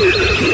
Yeah.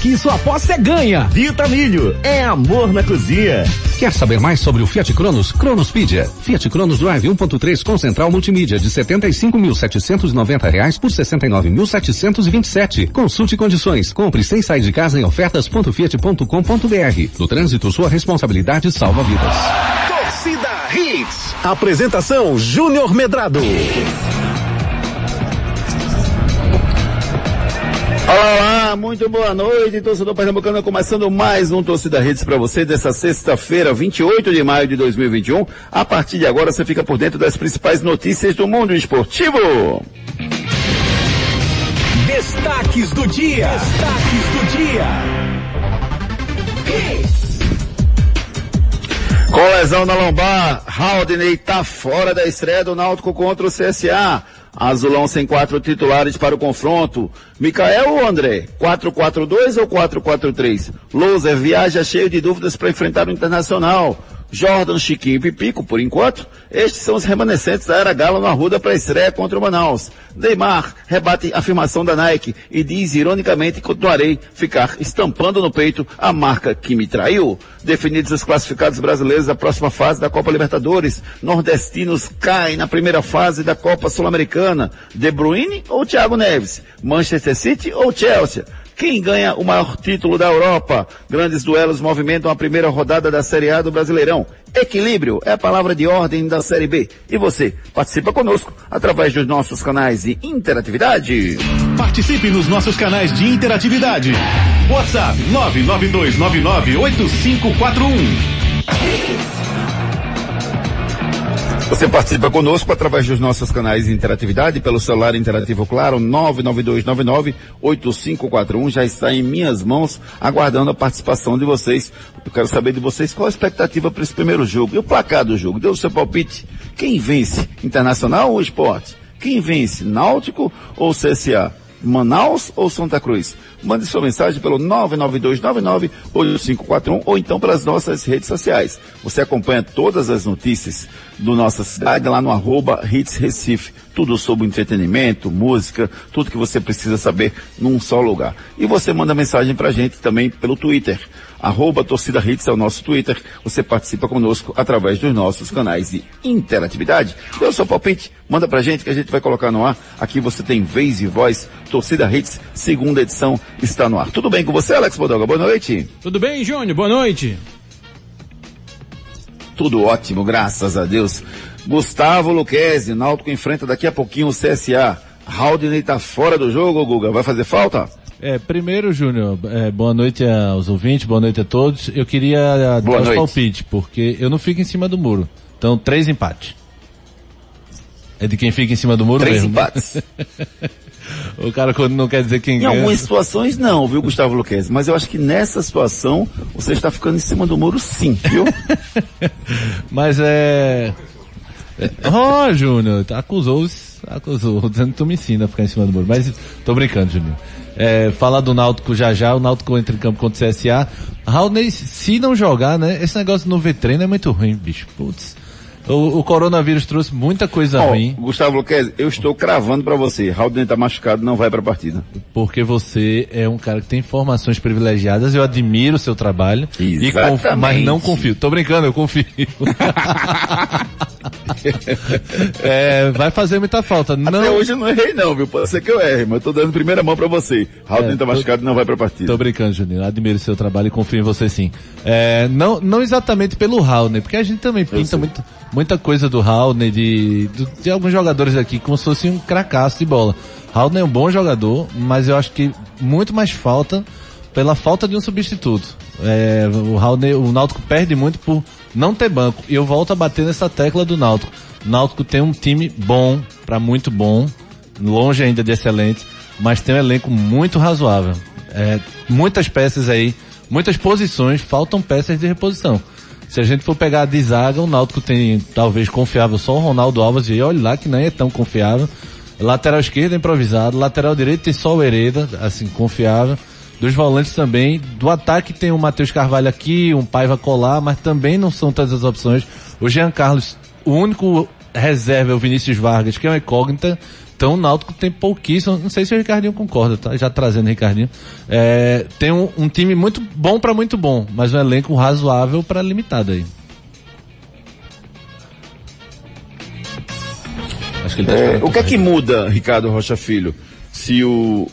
Aqui sua aposta é ganha. Vitamilho, é amor na cozinha. Quer saber mais sobre o Fiat Cronos? Cronospedia. Fiat Cronos Drive 1.3 com central multimídia de 75.790 reais por 69.727. Consulte condições. Compre sem sair de casa em ofertas.fiat.com.br. No trânsito, sua responsabilidade salva vidas. Torcida Hits. Apresentação Júnior Medrado. Olá, olá, muito boa noite, torcedor pernambucano, começando mais um Torcida Redes para você dessa sexta-feira, 28 de maio de 2021. A partir de agora você fica por dentro das principais notícias do mundo esportivo. Destaques do dia. Destaques do dia. Com lesão na lombar, Haldney está fora da estreia do Náutico contra o CSA. Azulão sem quatro titulares para o confronto. Micael ou André? 4-4-2 ou 4-4-3? Loser viaja cheio de dúvidas para enfrentar o Internacional. Jordan, Chiquinho e Pipico, por enquanto, estes são os remanescentes da era Galo na Ruda para a estreia contra o Manaus. Neymar rebate a afirmação da Nike e diz ironicamente que continuarei ficar estampando no peito a marca que me traiu. Definidos os classificados brasileiros da próxima fase da Copa Libertadores, nordestinos caem na primeira fase da Copa Sul-Americana. De Bruyne ou Thiago Neves? Manchester City ou Chelsea? Quem ganha o maior título da Europa? Grandes duelos movimentam a primeira rodada da Série A do Brasileirão. Equilíbrio é a palavra de ordem da Série B. E você participa conosco através dos nossos canais de interatividade. Participe nos nossos canais de interatividade. WhatsApp 992998541. Você participa conosco através dos nossos canais de interatividade, pelo celular interativo claro, 992998541, já está em minhas mãos, aguardando a participação de vocês. Eu quero saber de vocês qual a expectativa para esse primeiro jogo. E o placar do jogo? Deu o seu palpite? Quem vence? Internacional ou esporte? Quem vence? Náutico ou CSA? Manaus ou Santa Cruz? Mande sua mensagem pelo 992998541 ou então pelas nossas redes sociais. Você acompanha todas as notícias do nossa cidade lá no arroba Hits Recife. Tudo sobre entretenimento, música, tudo que você precisa saber num só lugar. E você manda mensagem pra gente também pelo Twitter. Arroba Torcida Hits é o nosso Twitter. Você participa conosco através dos nossos canais de interatividade. O seu palpite, manda pra gente que a gente vai colocar no ar. Aqui você tem vez e voz. Torcida Hits, segunda edição, está no ar. Tudo bem com você, Alex Bodoga? Boa noite. Tudo bem, Júnior? Boa noite. Tudo ótimo, graças a Deus. Gustavo Luquezzi, Náutico enfrenta daqui a pouquinho o CSA. Haldney tá fora do jogo, Guga. Vai fazer falta? É, primeiro, Júnior, é, boa noite aos ouvintes, boa noite a todos. Eu queria Boa dar os palpites, porque eu não fico em cima do muro. Então, três empates. É de quem fica em cima do muro Três mesmo. empates. O cara quando não quer dizer quem Em ganha. algumas situações não, viu, Gustavo Luquezzi? Mas eu acho que nessa situação você está ficando em cima do muro sim, viu? Mas é. é- Ó, Júnior, tá, acusou, acusou, dizendo que tu me ensina a ficar em cima do muro. Mas tô brincando, Júnior. É, falar do Náutico já já, o Náutico entra em campo contra o CSA. Raulney, se não jogar, né? Esse negócio de não ver treino é muito ruim, bicho. Putz. O, o coronavírus trouxe muita coisa Ó, ruim, Gustavo Luquezzi, eu estou cravando para você. Haldane tá machucado, não vai para a partida. porque você é um cara que tem informações privilegiadas, eu admiro o seu trabalho, e Exatamente. conf- mas não confio. Tô brincando, eu confio. É, vai fazer muita falta. Até Não, hoje eu não errei não, viu? Pode ser que eu erre, mas eu tô dando primeira mão para você. Haldane É, tá tô- machucado, não vai para a partida. Tô brincando, Juninho. Admiro o seu trabalho e confio em você sim. É, não, não exatamente pelo Raulney, porque a gente também pinta muito, muita coisa do Raulney, de, do- de alguns jogadores aqui, como se fosse um cracaço de bola. Raulney é um bom jogador, mas eu acho que muito mais falta pela falta de um substituto. É, o Raulney, o Náutico perde muito por não ter banco. E eu volto a bater nessa tecla do Náutico. O Náutico tem um time bom, para muito bom, longe ainda de excelente, mas tem um elenco muito razoável. É, muitas peças aí, muitas posições, faltam peças de reposição. Se a gente for pegar de zaga, o Náutico tem talvez confiável só o Ronaldo Alves e olha lá que não é tão confiável. Lateral esquerdo improvisado, lateral direito tem só o Hereda, assim, confiável. Dos volantes também. Do ataque tem o Matheus Carvalho aqui, um Paiva colar, mas também não são todas as opções. O Jean Carlos, o único reserva é o Vinícius Vargas, que é uma incógnita. Então o Náutico tem pouquíssimo, não sei se o Ricardinho concorda, tá? Já trazendo o Ricardinho. É, tem um, um, time muito bom para muito bom, mas um elenco razoável para limitado aí. Tá é, o que é que muda, Ricardo Rocha Filho, se o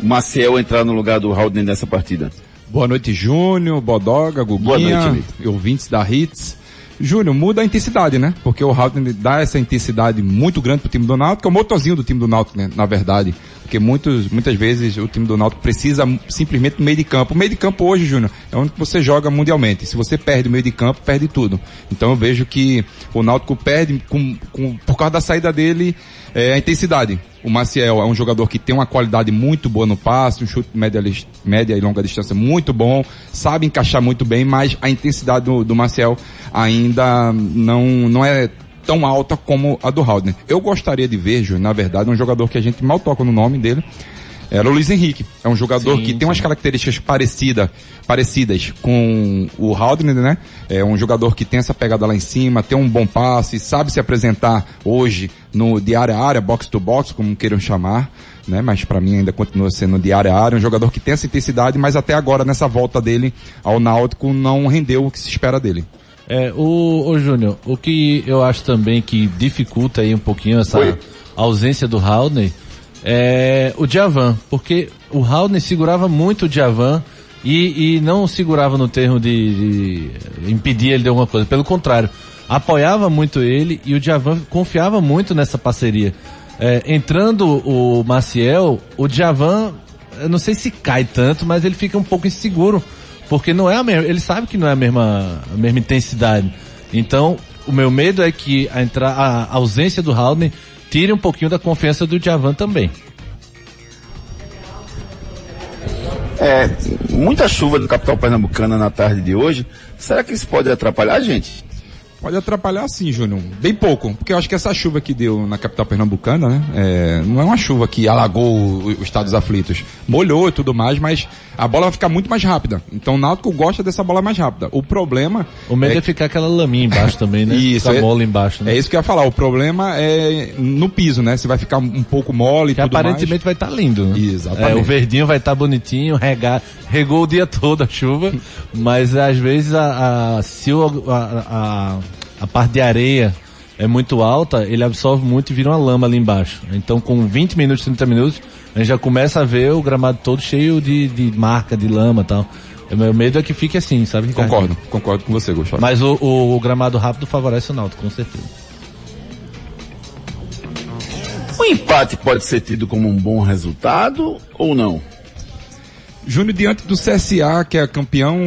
Maciel entrar no lugar do Haldane nessa partida? Boa noite, Júnior, Bodoga, Guguinha, Boa noite, ouvintes da Hits. Júnior, muda a intensidade, né? Porque o Haldane dá essa intensidade muito grande pro time do Náutico, é o motorzinho do time do Náutico, né? Na verdade. Porque muitos, muitas vezes o time do Náutico precisa simplesmente do meio de campo. O meio de campo hoje, Júnior, é onde você joga mundialmente. Se você perde o meio de campo, perde tudo. Então eu vejo que o Náutico perde com, com, por causa da saída dele é, a intensidade. O Maciel é um jogador que tem uma qualidade muito boa no passe, um chute média, média e longa distância muito bom, sabe encaixar muito bem, mas a intensidade do, do Maciel ainda não, não é tão alta como a do Haldner. Eu gostaria de ver, na verdade, um jogador que a gente mal toca no nome dele, era o Luiz Henrique. É um jogador sim, que tem sim. umas características parecida, parecidas com o Haldner, né? É um jogador que tem essa pegada lá em cima, tem um bom passe, sabe se apresentar hoje no de área a área, box to box, como queiram chamar. Né? Mas para mim ainda continua sendo de área a área, um jogador que tem essa intensidade, mas até agora nessa volta dele ao Náutico não rendeu o que se espera dele. É, o, o Júnior, o que eu acho também que dificulta aí um pouquinho essa Oi. ausência do Haldner é o Djavan, porque o Haldner segurava muito o Djavan e, e não segurava no termo de, de, impedir ele de alguma coisa, pelo contrário, apoiava muito ele e o Djavan confiava muito nessa parceria. É, entrando o Maciel, o Djavan, eu não sei se cai tanto, mas ele fica um pouco inseguro porque não é a mesma, ele sabe que não é a mesma, a mesma intensidade. Então, o meu medo é que a, entra, a ausência do Haldane tire um pouquinho da confiança do Javan também. É, muita chuva no capital pernambucana na tarde de hoje. Será que isso pode atrapalhar a gente? Pode atrapalhar sim, Júnior. Bem pouco. Porque eu acho que essa chuva que deu na capital pernambucana, né? É, não é uma chuva que alagou os estados aflitos. Molhou e tudo mais, mas a bola vai ficar muito mais rápida. Então o Náutico gosta dessa bola mais rápida. O problema. O medo é, é ficar aquela laminha embaixo também, né? Isso. A é, bola embaixo, né? É isso que eu ia falar. O problema é no piso, né? Você vai ficar um pouco mole e tudo aparentemente mais. vai estar tá lindo, né? Exatamente. É, o verdinho vai estar tá bonitinho, regar, regou o dia todo a chuva, mas às vezes a, a se o, a, a a parte de areia é muito alta, ele absorve muito e vira uma lama ali embaixo. Então, com 20 minutos, 30 minutos, a gente já começa a ver o gramado todo cheio de, de marca, de lama e tal. O meu medo é que fique assim, sabe? Concordo, concordo com você, Gustavo. Mas o, o, o, gramado rápido favorece o Náutico, com certeza. O empate pode ser tido como um bom resultado ou não? Júnior, diante do CSA, que é campeão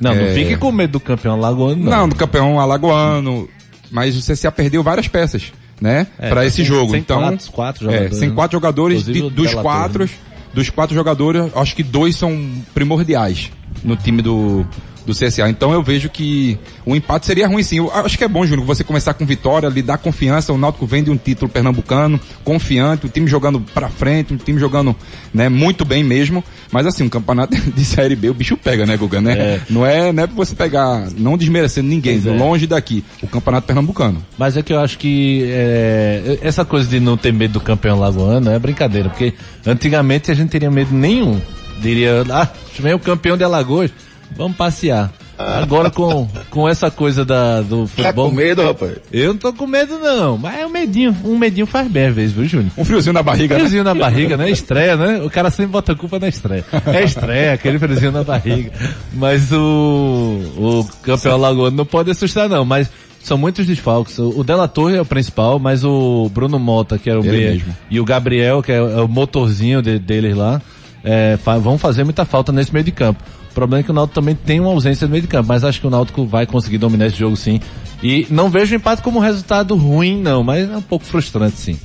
não, é... não fique com medo do campeão alagoano, não. Não, do campeão alagoano. Mas o CSA perdeu várias peças, né? É, para esse jogo. Sem então, quatro, quatro jogadores. É, sem quatro jogadores, de, dos quatro, dos quatro jogadores, acho que dois são primordiais no time do, do CSA. Então eu vejo que o empate seria ruim sim. Eu acho que é bom, Júnior, você começar com vitória, lhe dar confiança. O Náutico vem de um título pernambucano, confiante, o time jogando pra frente, o time jogando, né, muito bem mesmo. Mas assim, um campeonato de Série B, o bicho pega, né, Guga, né? É. Não é, não é pra você pegar, não desmerecendo ninguém, é. longe daqui, o campeonato pernambucano. Mas é que eu acho que é, essa coisa de não ter medo do campeão lagoano é brincadeira, porque antigamente a gente teria medo nenhum. Diria, ah, vem o campeão de Alagoas Vamos passear. Agora com, com essa coisa da, do futebol. Tá com medo, rapaz? Eu não tô com medo não, mas é um medinho, um medinho faz bem às vezes, viu, Júnior? Um friozinho na barriga, um friozinho né? na barriga, né? Estreia, né? O cara sempre bota a culpa na estreia. É estreia, aquele friozinho na barriga. Mas o, o campeão Lagoa não pode assustar não, mas são muitos desfalques. O Della Torre é o principal, mas o Bruno Mota, que era o B, e o Gabriel, que é, é o motorzinho de, deles lá, é, vão fazer muita falta nesse meio de campo problema é que o Náutico também tem uma ausência no meio de campo, mas acho que o Náutico vai conseguir dominar esse jogo sim. E não vejo o empate como um resultado ruim, não, mas é um pouco frustrante sim.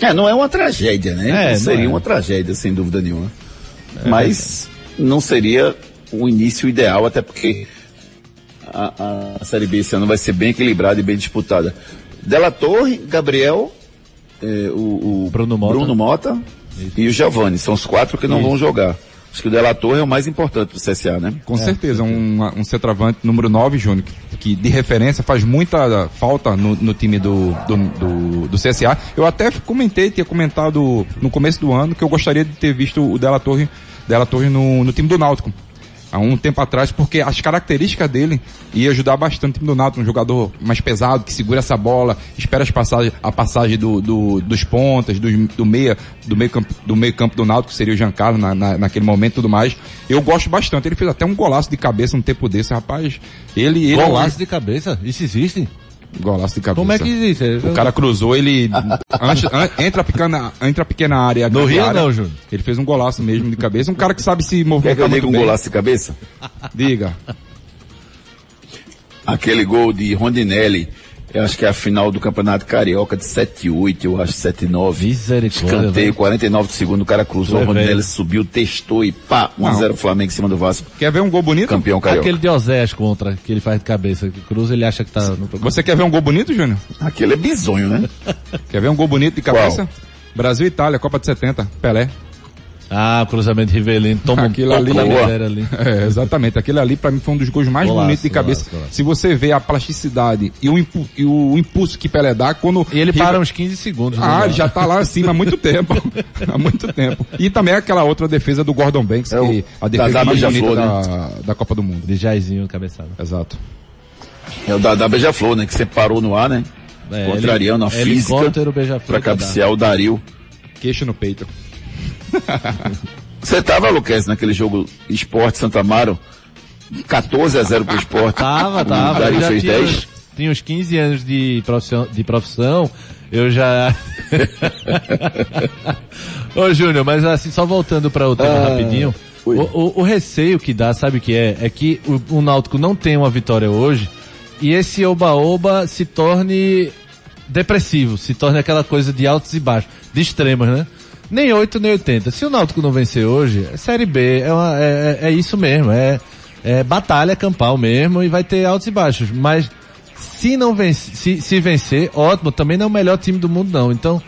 É, não é uma tragédia, né? É, seria é. uma tragédia, sem dúvida nenhuma. Mas não seria o início ideal, até porque a, a Série B esse ano vai ser bem equilibrada e bem disputada. Della Torre, Gabriel, eh, o, o Bruno Mota. Mota e o Giovanni. São os quatro que não Isso. vão jogar. Acho que o Della Torre é o mais importante do CSA, né? Com certeza, um, um centroavante número 9, Júnior, que, que de referência faz muita falta no, no time do, do, do, do CSA. Eu até comentei, tinha comentado no começo do ano que eu gostaria de ter visto o Della Torre, Della Torre no, no time do Náutico. Há um tempo atrás, porque as características dele ia ajudar bastante o time do Náutico, um jogador mais pesado, que segura essa bola, espera as passagens, a passagem do, do- dos pontas, do, do meia, do meio campo, do meio campo do Náutico, que seria o Giancarlo na, na- naquele momento e tudo mais. Eu gosto bastante. Ele fez até um golaço de cabeça um tempo desse, rapaz. Ele, ele Golaço de cabeça? Isso existe? Golaço de cabeça. Como é que existe? O cara cruzou, ele an- entra a pequena, entra a pequena área. No Rio área, não, Júnior. Ele fez um golaço mesmo de cabeça. Um cara que sabe se Quer que movimentar eu diga um bem. golaço de cabeça? Diga. Aquele gol de Rondinelli, eu acho que é a final do Campeonato Carioca de 7-8, eu acho 7-9. Misericórdia, Escanteio, velho. 49 segundos, o cara cruzou, o Rondinelli subiu, testou e pá, 1x0 Flamengo em cima do Vasco. Quer ver um gol bonito? Campeão carioca. Aquele de Oséias contra, que ele faz de cabeça, que cruza, ele acha que tá no Você quer ver um gol bonito, Júnior? Aquele é bizonho, né? Quer ver um gol bonito de cabeça? Brasil e Itália, Copa de 70, Pelé. Ah, cruzamento de Rivelino, toma Aquilo ali- da miséria ali. É, exatamente. Aquele ali pra mim foi um dos gols mais Golaço, bonitos de cabeça. golaço, golaço. Se você vê a plasticidade e o, impu- e o impulso que Pelé dá quando... E ele River- para uns 15 segundos. Ah, né? ele já tá lá acima há muito tempo. há muito tempo. E também aquela outra defesa do Gordon Banks, É o- que a defesa da mais bonita da, da Copa do Mundo. De Jairzinho cabeçada. Exato. É o da, da Beija-Flor, né? Que você parou no ar, né? É, Contrariando a heli- física Dadá. cabecear o Dario. Queixo no peito. Você tava, Luquez, naquele jogo Esporte Santa Amaro? 14 a 0 pro Esporte. Tava, O tava. Já fez tinha, 10. tinha uns 15 anos de profissão, de profissão eu já... Ô, Júnior, mas assim, só voltando para o tema Ah, rapidinho, o, o- o receio que dá, sabe o que é? É que o, o Náutico não tem uma vitória hoje e esse oba-oba se torne depressivo, se torne aquela coisa de altos e baixos, de extremos, né? Nem 8, nem 80. Se o Náutico não vencer hoje, é Série B, é, uma- é- é- é isso mesmo, é, é batalha campal mesmo e vai ter altos e baixos. Mas se não vencer, se, se vencer, ótimo, também não é o melhor time do mundo não. Então,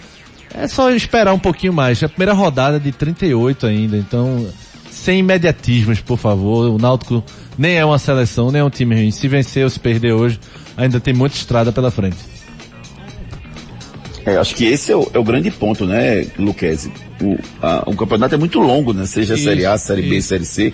é só esperar um pouquinho mais. É a primeira rodada de 38 ainda, então, sem imediatismos, por favor. O Náutico nem é uma seleção, nem é um time ruim. Se vencer ou se perder hoje, ainda tem muita estrada pela frente. É, acho que esse é o, é o grande ponto, né, Luquezzi? O, a- o campeonato é muito longo, né? Seja Isso, Série A, Série B, isso. Série C.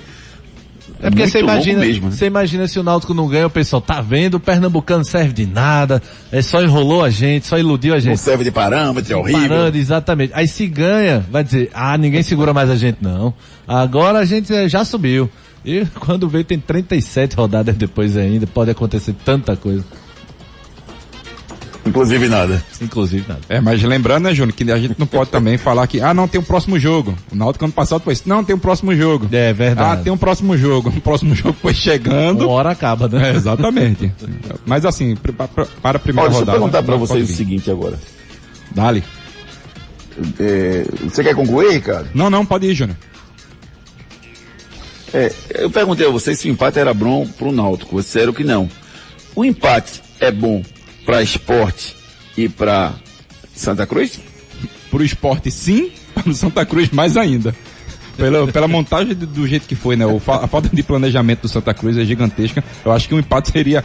É porque você imagina, mesmo, né? você imagina se o Náutico não ganha, o pessoal tá vendo, o Pernambucano serve de nada, é só enrolou a gente, só iludiu a Não gente. serve de parâmetro, é horrível. Parando, exatamente. Aí se ganha, vai dizer, ah, ninguém segura mais a gente não. Agora a gente eh, já subiu. E quando vê tem 37 rodadas depois ainda, pode acontecer tanta coisa. Inclusive nada. Inclusive nada. É, mas lembrando, né, Júnior, que a gente não pode também falar que, ah, não, tem um próximo jogo. O Náutico ano passado foi isso. Não, tem um próximo jogo. É verdade. Ah, tem um próximo jogo. O próximo jogo foi chegando. Uma hora acaba, né? É, exatamente. Mas assim, pa- pra- para a primeira Olha, deixa eu rodada. perguntar pra não vocês o seguinte agora. Dale. É, você quer concluir, Ricardo? Não, não, pode ir, Júnior. É, eu perguntei a vocês se o empate era bom pro Náutico. Vocês disseram que não. O empate é bom pra esporte e pra Santa Cruz? Pro esporte sim, para o Santa Cruz mais ainda. Pela, pela montagem do, do jeito que foi, né? O a falta de planejamento do Santa Cruz é gigantesca. Eu acho que o empate seria,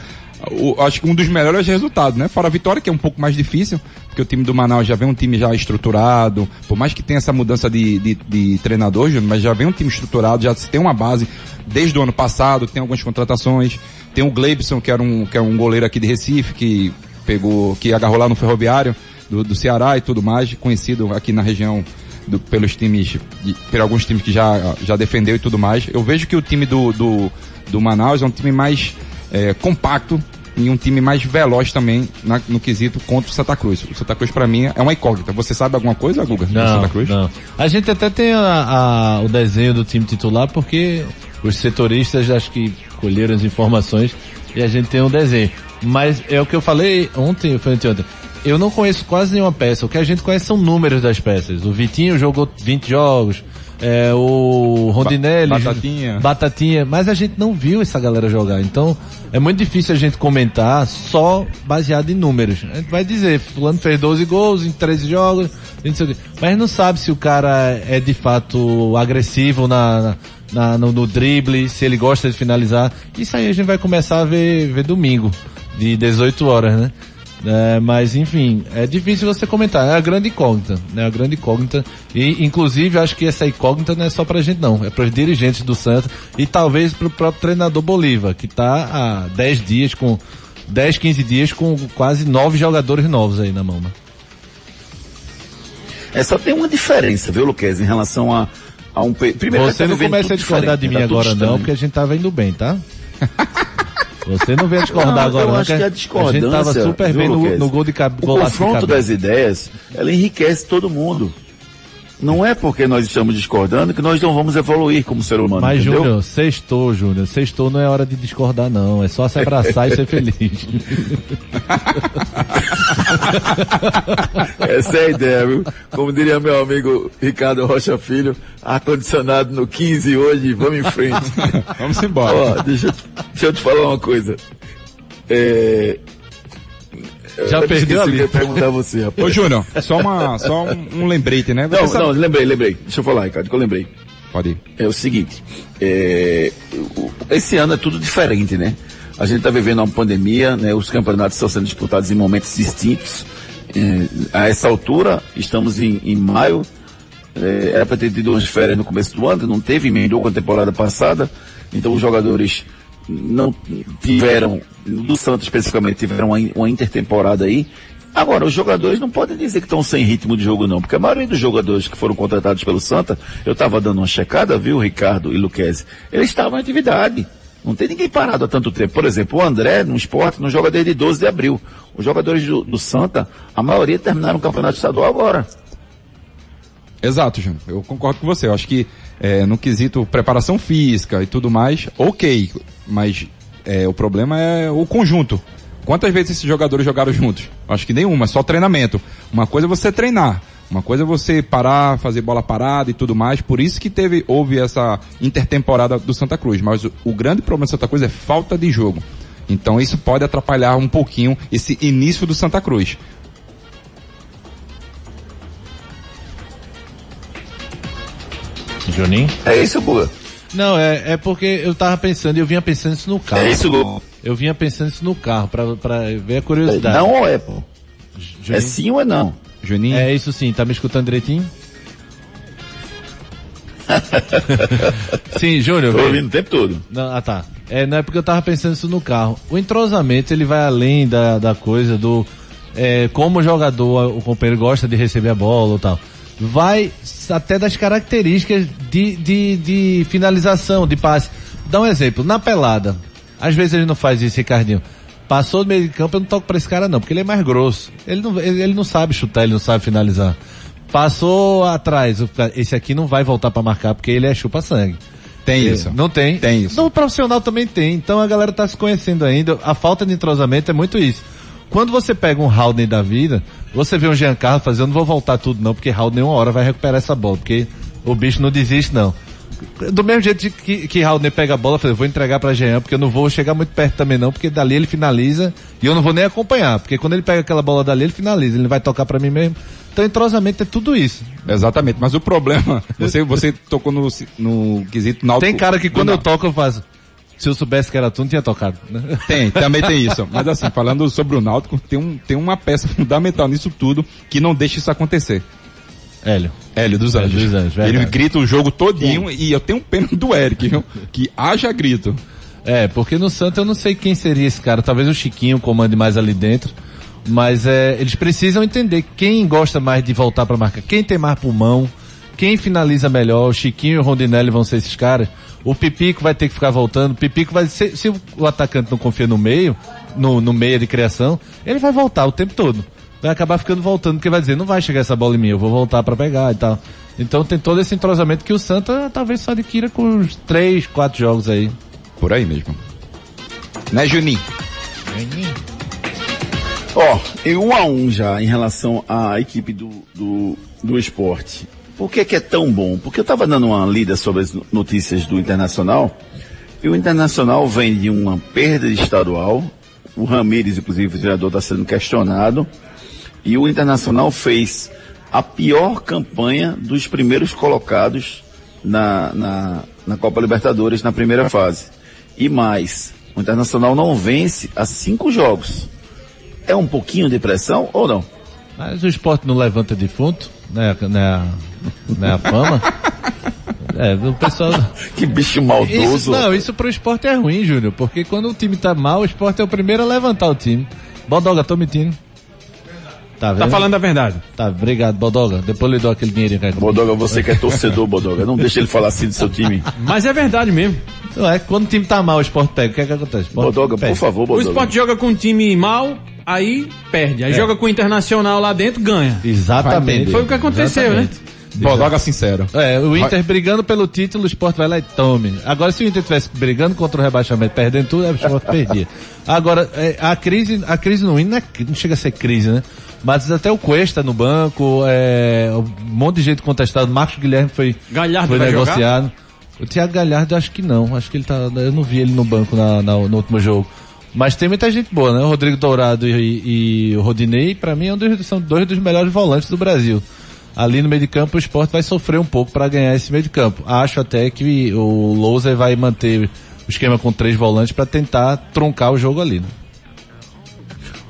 o, acho que um dos melhores resultados, né? Fora a vitória, que é um pouco mais difícil, porque o time do Manaus já vem um time já estruturado, por mais que tenha essa mudança de, de, de treinador, Júnior, mas já vem um time estruturado, já tem uma base desde o ano passado, tem algumas contratações, tem o Gleibson, que era um, que é um goleiro aqui de Recife, que pegou, que agarrou lá no Ferroviário do, do Ceará e tudo mais, conhecido aqui na região do- pelos times, de, por alguns times que já, já defendeu e tudo mais. Eu vejo que o time do, do, do Manaus é um time mais é, compacto, em um time mais veloz também na, no quesito contra o Santa Cruz. O Santa Cruz para mim é uma incógnita. Você sabe alguma coisa, Guga? Não, Santa Cruz? não. A gente até tem a- a- o desenho do time titular porque os setoristas acho que colheram as informações e a gente tem um desenho. Mas é o que eu falei ontem, foi anteontem. Eu não conheço quase nenhuma peça. O que a gente conhece são números das peças. O Vitinho jogou 20 jogos. É, o Rondinelli. Ba- Batatinha. Batatinha. Mas a gente não viu essa galera jogar. Então, é muito difícil a gente comentar só baseado em números. A gente vai dizer, fulano fez 12 gols em 13 jogos, não sei o quê. mas não sabe se o cara é de fato agressivo na, na- no, no drible, se ele gosta de finalizar. Isso aí a gente vai começar a ver, ver domingo, de 18 horas, né? É, mas enfim, é difícil você comentar. É a grande incógnita, né? A grande incógnita. E inclusive acho que essa incógnita não é só pra gente não, é para os dirigentes do Santos e talvez pro próprio treinador Bolívar, que tá há 10 dias com 10, 15 dias com quase nove jogadores novos aí na mão, né? É só tem uma diferença, viu, Luquez, em relação a, a um... Primeiro, Você tá não começa a discordar de mim tá agora não, porque a gente tava indo bem, tá? Você não veio discordar Não, agora eu não, acho que a a gente discordância, tava super bem no, gol de cabeça. O confronto das ideias, ela enriquece todo mundo. Não é porque nós estamos discordando que nós não vamos evoluir como ser humano, Mas, entendeu? Júnior, sextou, Júnior. Sextou não é hora de discordar, não. É só se abraçar e ser feliz. Essa é a ideia, viu? Como diria meu amigo Ricardo Rocha Filho, ar-condicionado no 15 hoje, vamos em frente. Vamos embora. Ó, deixa, eu te- deixa eu te falar uma coisa. É... Já eu perdeu esqueci a o que eu ia perguntar a você, rapaz. Ô, Júnior, só, uma, só um, um lembrete, né? Você Não, sabe- não, lembrei, lembrei. Deixa eu falar, Ricardo, que eu lembrei. Pode ir. É o seguinte, é, esse ano é tudo diferente, né? A gente está vivendo uma pandemia, né? Os campeonatos estão sendo disputados em momentos distintos. É, a essa altura, estamos em, em maio, é, era para ter tido umas férias no começo do ano, não teve, emendou com a temporada passada, então os jogadores não tiveram, do Santos especificamente, tiveram uma, intertemporada aí. Agora, os jogadores não podem dizer que estão sem ritmo de jogo não, porque a maioria dos jogadores que foram contratados pelo Santa, eu estava dando uma checada, viu, Ricardo e Luquezzi, eles estavam em atividade. Não tem ninguém parado há tanto tempo. Por exemplo, o André, no esporte, não joga desde 12 de abril. Os jogadores do, do Santa, a maioria terminaram o campeonato estadual agora. Exato, Júnior. Eu concordo com você. Eu acho que é, no quesito preparação física e tudo mais, ok. Mas é, o problema é o conjunto. Quantas vezes esses jogadores jogaram juntos? Acho que nenhuma, só treinamento. Uma coisa é você treinar. Uma coisa é você parar, fazer bola parada e tudo mais. Por isso que teve, houve essa intertemporada do Santa Cruz. Mas o, o grande problema do Santa Cruz é falta de jogo. Então isso pode atrapalhar um pouquinho esse início do Santa Cruz. Juninho? É isso, Guga? Não, é, é porque eu tava pensando, eu vinha pensando isso no carro. É isso, Guga? Eu vinha pensando isso no carro, pra, pra ver a curiosidade. Não ou é, pô? Juninho? É sim ou é não? Juninho? É isso sim, tá me escutando direitinho? sim, Júnior. Tô ouvindo o tempo todo. Não, ah tá. É, não é porque eu tava pensando isso no carro. O entrosamento ele vai além da, da coisa do é, como o jogador, o companheiro gosta de receber a bola ou tal. Vai até das características de, de, de finalização, de passe. Dá um exemplo, na pelada. Às vezes ele não faz isso, Ricardinho. Passou do meio de campo, eu não toco pra esse cara não, porque ele é mais grosso. Ele não, ele, ele não sabe chutar, ele não sabe finalizar. Passou atrás, esse aqui não vai voltar pra marcar porque ele é chupa-sangue. Tem isso. Não tem? Tem isso. No profissional também tem. Então a galera tá se conhecendo ainda. A falta de entrosamento é muito isso. Quando você pega um Haldane da vida, você vê um Jean Carlos não vou voltar tudo não, porque Haldane uma hora vai recuperar essa bola, porque o bicho não desiste não. Do mesmo jeito que, que Haldane pega a bola, eu falei, vou entregar pra Jean, porque eu não vou chegar muito perto também não, porque dali ele finaliza e eu não vou nem acompanhar, porque quando ele pega aquela bola dali, ele finaliza, ele vai tocar pra mim mesmo. Então entrosamento é tudo isso. Exatamente, mas o problema, você, você tocou no, no quesito náutico. Tem cara que quando do eu toco eu faço, se eu soubesse que era tu, não tinha tocado. né? Tem, também tem isso. Mas assim, falando sobre o Náutico, tem, um, tem uma peça fundamental nisso tudo que não deixa isso acontecer. Hélio. Hélio dos Anjos. Hélio dos Anjos, Ele grita o jogo todinho e eu tenho um pena do Eric, viu? Que haja grito. É, porque no Santos eu não sei quem seria esse cara. Talvez o Chiquinho comande mais ali dentro. Mas é, eles precisam entender quem gosta mais de voltar para marcar, quem tem mais pulmão, quem finaliza melhor, o Chiquinho e o Rondinelli vão ser esses caras. O Pipico vai ter que ficar voltando. O Pipico vai ser, se o atacante não confia no meio, no, no meio de criação, ele vai voltar o tempo todo. Vai acabar ficando voltando, porque vai dizer, não vai chegar essa bola em mim, eu vou voltar para pegar e tal. Então tem todo esse entrosamento que o Santa talvez só adquira com uns três, quatro jogos aí. Por aí mesmo. Né, Juninho? Ó, oh, em um a um já em relação à equipe do, do, do esporte. Por que, que é tão bom? Porque eu estava dando uma lida sobre as notícias do Internacional e o Internacional vem de uma perda de estadual. O Ramires, inclusive, o treinador, está sendo questionado. E o Internacional fez a pior campanha dos primeiros colocados na, na, na Copa Libertadores na primeira fase. E mais, o Internacional não vence há cinco jogos. É um pouquinho de pressão ou não? Mas o esporte não levanta defunto, né? né, né a fama. É, o pessoal. que bicho maldoso. Isso, não, isso pro esporte é ruim, Júnior, porque quando o time tá mal, o esporte é o primeiro a levantar o time. Bodoga, tô mentindo. Tá, tá, falando a verdade. Tá, obrigado, Bodoga. Depois eu lhe dou aquele dinheirinho. Cara. Bodoga, você que é torcedor, Bodoga. Não deixa ele falar assim do seu time. Mas é verdade mesmo. Não é, quando o time tá mal, o esporte pega. O que é que acontece? Bodoga, perde. por favor, Bodoga. O esporte joga com um time mal, aí perde. Aí é. joga com o Internacional lá dentro, ganha. Exatamente. Foi o que aconteceu, né? Exatamente. né? Bodoga sincero. É, o Inter vai. brigando pelo título, o Sport vai lá e tome. Agora, se o Inter estivesse brigando contra o rebaixamento, perdendo tudo, o Sport perdia. Agora, é, a crise, a crise no Inter não, é, não chega a ser crise, né? Mas até o Cuesta no banco, é, um monte de gente contestado. Marcos Guilherme foi, Galhardo foi negociado. Jogar? O Thiago Galhardo acho que não. Acho que ele tá. Eu não vi ele no banco na, na no último jogo. Mas tem muita gente boa, né? O Rodrigo Dourado e, e o Rodinei, para mim, é um dos, são dois dos melhores volantes do Brasil. Ali no meio de campo, o esporte vai sofrer um pouco para ganhar esse meio de campo. Acho até que o Lousa vai manter o esquema com três volantes para tentar truncar o jogo ali. Né?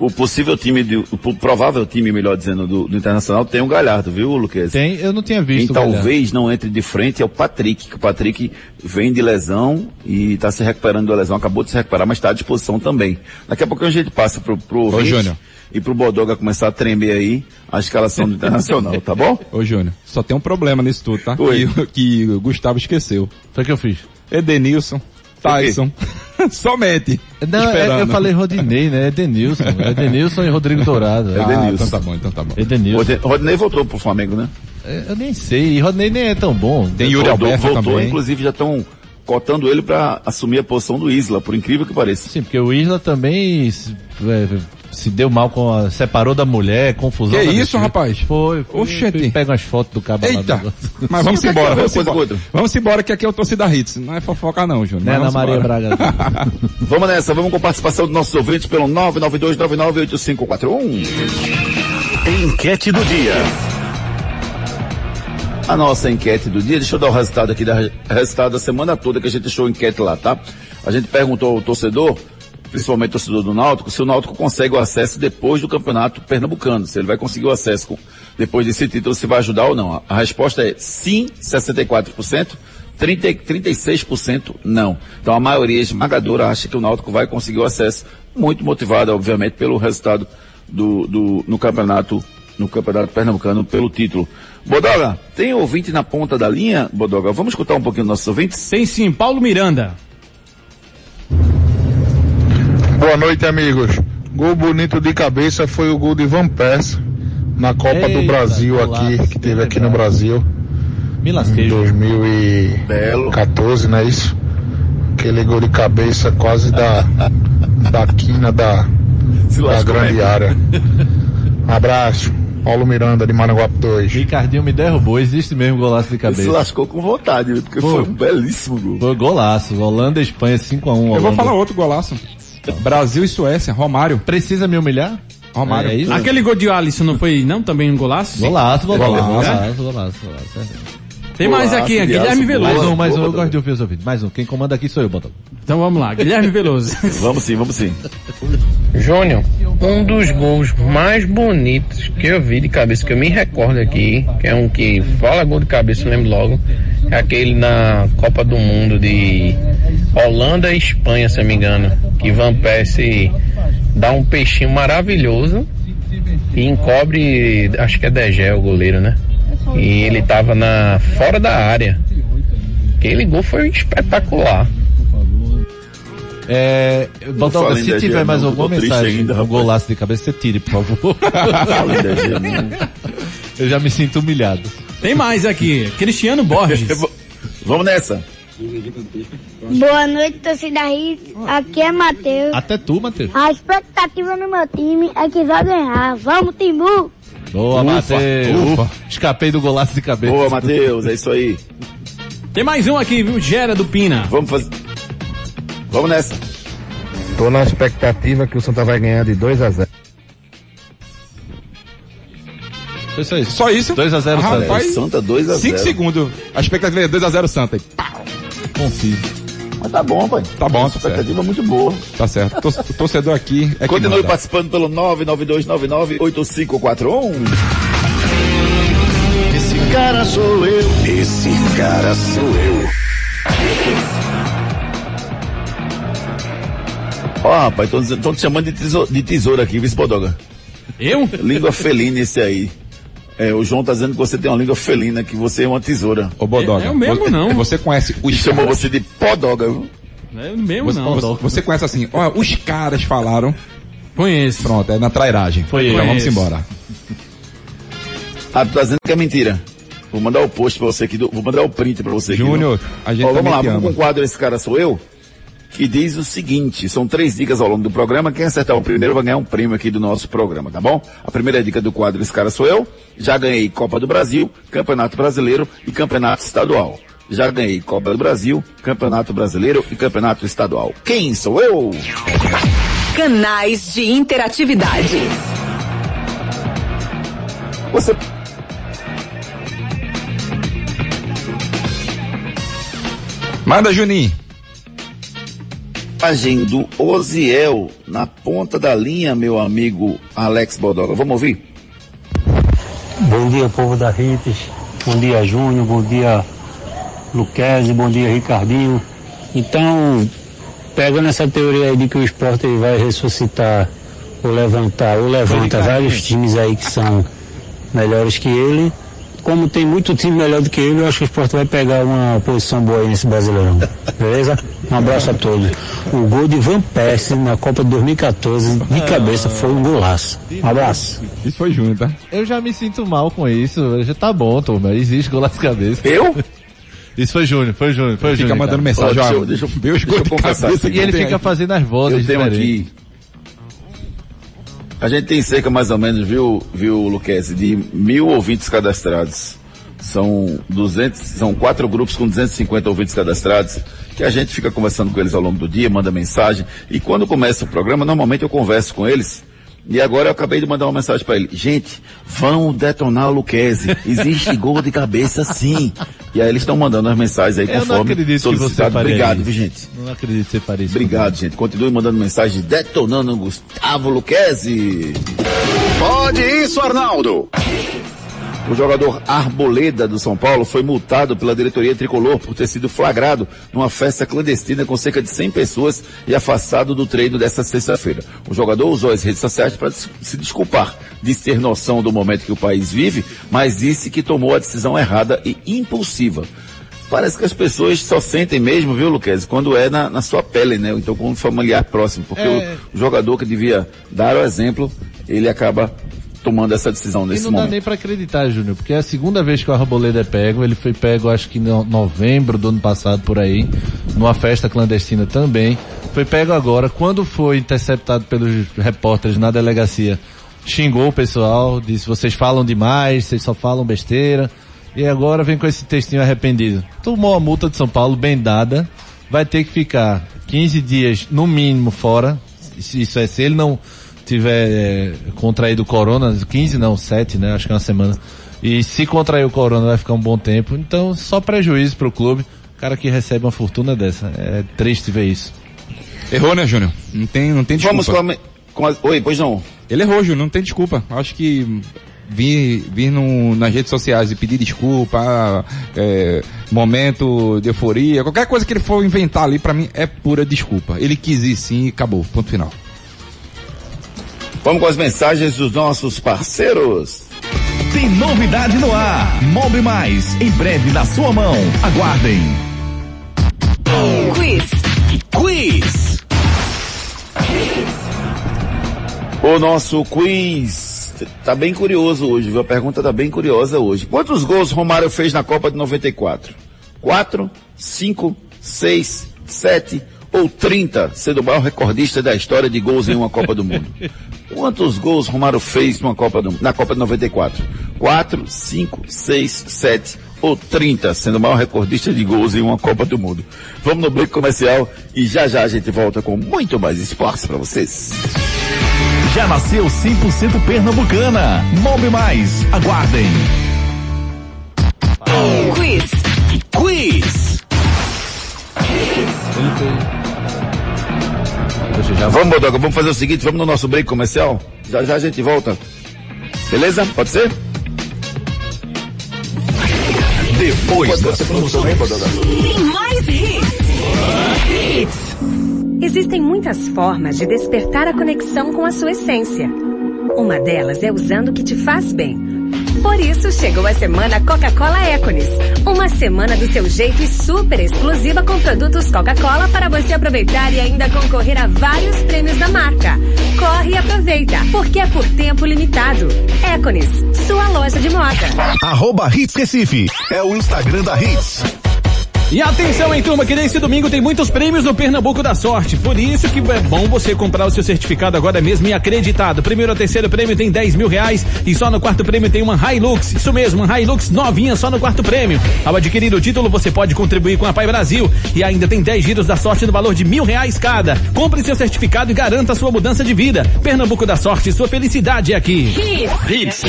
O possível time, de, o provável time, melhor dizendo, do, do Internacional tem o um Galhardo, viu, Luquez? Tem, eu não tinha visto. Quem talvez não entre de frente é o Patrick, que o Patrick vem de lesão e está se recuperando da lesão, acabou de se recuperar, mas está à disposição também. Daqui a pouco a gente passa pro, pro Ô, Júnior. e pro Bodoga começar a tremer aí a escalação do Internacional, tá bom? Ô Júnior, só tem um problema nisso tudo, tá? Oi. Que, que o Gustavo esqueceu. Foi que eu fiz. Edenilson, Tyson. Somente. Não, é, eu falei Rodinei, né? Edenilson. Edenilson e Rodrigo Dourado. Ah, Edenilson. então tá bom, então tá bom. Edenilson. Rodinei voltou pro Flamengo, né? É, eu nem sei. E Rodinei nem é tão bom. Tem Yuri Alberto voltou, também. inclusive já estão cotando ele para assumir a posição do Isla, por incrível que pareça. Sim, porque o Isla também é, se deu mal com a, separou da mulher, confusão. Que isso, rapaz? Foi, foi. Oxente. Pega umas fotos do cabo Eita. lá. Mas vamos embora, vamos embora. Vamos embora que aqui é o torcida Hits, não é fofoca não, Júnior. Não é Ana Maria Braga. vamos nessa, vamos com participação dos nossos ouvintes pelo 992998541. Enquete do dia. A nossa enquete do dia, deixa eu dar o resultado aqui, da resultado da semana toda que a gente deixou enquete lá, tá? A gente perguntou ao torcedor principalmente o torcedor do Náutico, se o Náutico consegue o acesso depois do campeonato pernambucano, se ele vai conseguir o acesso com, depois desse título, se vai ajudar ou não. A, resposta é sim, 64%, 30, 36% não. Então a maioria esmagadora acha que o Náutico vai conseguir o acesso, muito motivada, obviamente, pelo resultado do, do, no campeonato no Campeonato Pernambucano pelo título. Bodoga, tem ouvinte na ponta da linha, Bodoga? Vamos escutar um pouquinho nossos ouvintes? Tem sim, Paulo Miranda. Boa noite, amigos. Gol bonito de cabeça foi o gol de Van Persie na Copa Eita, do Brasil aqui, que teve aqui no Brasil. Me lasquei. Em 2014, não é isso? Aquele gol de cabeça quase da, da quina da, da grande área. Abraço. Paulo Miranda de Maranguape 2. Ricardinho me derrubou, existe mesmo golaço de cabeça. Ele se lascou com vontade, porque Pô, foi um belíssimo gol. Foi golaço. Holanda e Espanha 5x1. Eu vou falar outro golaço. Brasil e Suécia, Romário. Precisa me humilhar? Romário. É, isso? Aquele gol de Alisson não foi, não? Também um golaço? Golaço, golaço. Golaço, golaço, golaço. golaço, Tem mais aqui, é Guilherme Veloso. Mais um, mais um, eu gosto de ouvir os ouvidos. Mais um, quem comanda aqui sou eu, Botão. Então vamos lá, Guilherme Veloso. vamos sim, vamos sim. Júnior, um dos gols mais bonitos que eu vi de cabeça, que eu me recordo aqui, que é um que fala gol de cabeça, eu lembro logo, é aquele na Copa do Mundo de Holanda e Espanha, se eu me engano, que Van Persie dá um peixinho maravilhoso e encobre, acho que é Degé o goleiro, né? e ele tava na fora da área. Aquele gol foi espetacular. É, falem se tiver mais alguma mensagem, ainda, um rapaz. golaço de cabeça, você tire, por favor. Eu já me sinto humilhado. Tem mais aqui. Cristiano Borges. Vamos nessa. Boa noite, torcida Hits. Aqui é Matheus. Até tu, Matheus. A expectativa no meu time é que vai ganhar. Vamos, Timbu! Boa, Matheus. ufa. Escapei do golaço de cabeça. Boa, Matheus, é isso aí. Tem mais um aqui, viu? Gera do Pina. Vamos fazer. Vamos nessa. Tô na expectativa que o Santa vai ganhar de 2 a 0 Foi só isso. Só isso? 2 a 0 Ah, Santa. rapaz. Santa 2 a 0 5 segundos. A expectativa é 2x0 Santa. Conciso. Mas tá bom, pai. Tá bom, A tá expectativa é muito boa. Tá certo. O torcedor aqui é que Continue manda. participando pelo 992998541. Esse cara sou eu. Esse cara sou eu. Ó, rapaz, estão te chamando de tesoura, de tesoura aqui, viu, Podoga? Eu? Língua felina esse aí. É, o João tá dizendo que você tem uma língua felina, que você é uma tesoura. Ô, Bodoga. É- é o mesmo, você, não. Você conhece os chamou você de Podoga, viu? É mesmo Você, não. você, você conhece assim, ó, os caras falaram. Conheço. Pronto, é na trairagem. Foi Então ele. vamos Conheço. embora. Ah, tu tá dizendo que é mentira. Vou mandar o post pra você aqui, do- vou mandar o print pra você aqui. Júnior, a gente Ó, vamos também lá, vamos com o quadro Esse Cara Sou Eu, que diz o seguinte, são três dicas ao longo do programa, quem acertar o primeiro vai ganhar um prêmio aqui do nosso programa, tá bom? A primeira dica do quadro Esse Cara Sou Eu, já ganhei Copa do Brasil, Campeonato Brasileiro e Campeonato Estadual. Já ganhei Copa do Brasil, Campeonato Brasileiro e Campeonato Estadual. Quem sou eu? Canais de interatividade. Você Manda, Juninho. Imagem do Oziel na ponta da linha, meu amigo Alex Bodoga. Vamos ouvir? Bom dia, povo da Rites. Bom dia, Júnior. Bom dia, Luquezzi. Bom dia, Ricardinho. Então, pegando essa teoria aí de que o esporte vai ressuscitar ou levantar, ou levanta vários times aí que são melhores que ele, como tem muito time melhor do que ele, eu acho que o esporte vai pegar uma posição boa aí nesse Brasileirão. Beleza? Um abraço a todos. O gol de Van Persie na Copa de 2014, de cabeça, foi um golaço. Um abraço. Isso foi Júnior, tá? Eu já me sinto mal com isso. Já tá bom, turma. Existe golaço de cabeça. Eu? Isso foi Júnior, foi Júnior, foi Fica Júnior. mandando cara. mensagem, Ó, deixa eu- deixa eu- deixa eu de cabeça E ele fica aí. fazendo as vozes Eu tenho diferentes. aqui. A gente tem cerca mais ou menos, viu, viu, Luquezzi, de mil ouvintes cadastrados. São 200, são quatro grupos com 250 ouvintes cadastrados, que a gente fica conversando com eles ao longo do dia, manda mensagem, e quando começa o programa, normalmente eu converso com eles, e agora eu acabei de mandar uma mensagem para ele. Gente, vão detonar o Luquezzi. Existe gol de cabeça sim. E aí eles estão mandando as mensagens aí Eu não conforme acredito que você solicitado. Obrigado, isso. viu, gente? Não acredito que você faria isso. Obrigado, gente. Continue mandando mensagem detonando o Gustavo Luquezzi. Pode isso, Arnaldo. O jogador Arboleda do São Paulo foi multado pela diretoria tricolor por ter sido flagrado numa festa clandestina com cerca de 100 pessoas e afastado do treino desta sexta-feira. O jogador usou as redes sociais para se desculpar, disse ter noção do momento que o país vive, mas disse que tomou a decisão errada e impulsiva. Parece que as pessoas só sentem mesmo, viu, Luquez, quando é na, na sua pele, né? Então com um familiar próximo. Porque É. o, o jogador que devia dar o exemplo, ele acaba tomando essa decisão E nesse não dá momento. nem pra acreditar, Júnior, porque é a segunda vez que o Arboleda é pego, ele foi pego acho que em no- novembro do ano passado por aí, numa festa clandestina também. Foi pego agora, quando foi interceptado pelos repórteres na delegacia, xingou o pessoal, disse vocês falam demais, vocês só falam besteira. E agora vem com esse textinho arrependido. Tomou a multa de São Paulo bem dada, vai ter que ficar 15 dias no mínimo fora. Isso é, se ele não tiver é, contraído o corona, 15 não, 7, né? Acho que é uma semana. E se contrair o corona vai ficar um bom tempo. Então, só prejuízo pro clube. O cara que recebe uma fortuna dessa. É triste ver isso. Errou, né, Júnior? Não tem, não tem desculpa. Vamos com a, com a- Oi, pois não. Ele errou, Júnior, não tem desculpa. Acho que vir, vir no, nas redes sociais e pedir desculpa, ah, é, momento de euforia, qualquer coisa que ele for inventar ali, pra mim, é pura desculpa. Ele quis ir sim e acabou. Ponto final. Vamos com as mensagens dos nossos parceiros. Tem novidade no ar. Mob Mais, em breve na sua mão. Aguardem. Quiz. Quiz. O nosso quiz tá bem curioso hoje, viu? A pergunta tá bem curiosa hoje. Quantos gols Romário fez na Copa de 94? 4, 5, 6, 7 ou 30, sendo o maior recordista da história de gols em uma Copa do Mundo? Quantos gols Romário fez numa Copa do, na Copa de 94? 4, 5, 6, 7 ou 30, sendo o maior recordista de gols em uma Copa do Mundo. Vamos no break comercial e já já a gente volta com muito mais esportes para vocês. Já nasceu 100% pernambucana. Mob Mais, aguardem. Quiz. Quiz. Vamos, Bodoga, vamos fazer o seguinte, vamos no nosso break comercial? Já já a gente volta. Beleza? Pode ser? Depois das promoções. Tem mais hits. Existem muitas formas de despertar a conexão com a sua essência. Uma delas é usando o que te faz bem. Por isso chegou a semana Coca-Cola Econis. Uma semana do seu jeito e super exclusiva com produtos Coca-Cola para você aproveitar e ainda concorrer a vários prêmios da marca. Corre e aproveita, porque é por tempo limitado. Econis, sua loja de moda. Arroba Hits Recife. É o Instagram da Hits. E atenção, hein, turma, que nesse domingo tem muitos prêmios no Pernambuco da Sorte. Por isso que é bom você comprar o seu certificado agora mesmo e acreditado. Primeiro a terceiro prêmio tem 10 mil reais e só no quarto prêmio tem uma Hilux. Isso mesmo, uma Hilux novinha só no quarto prêmio. Ao adquirir o título, você pode contribuir com a Pai Brasil e ainda tem 10 giros da sorte no valor de mil reais cada. Compre seu certificado e garanta sua mudança de vida. Pernambuco da Sorte, sua felicidade é aqui. Hits.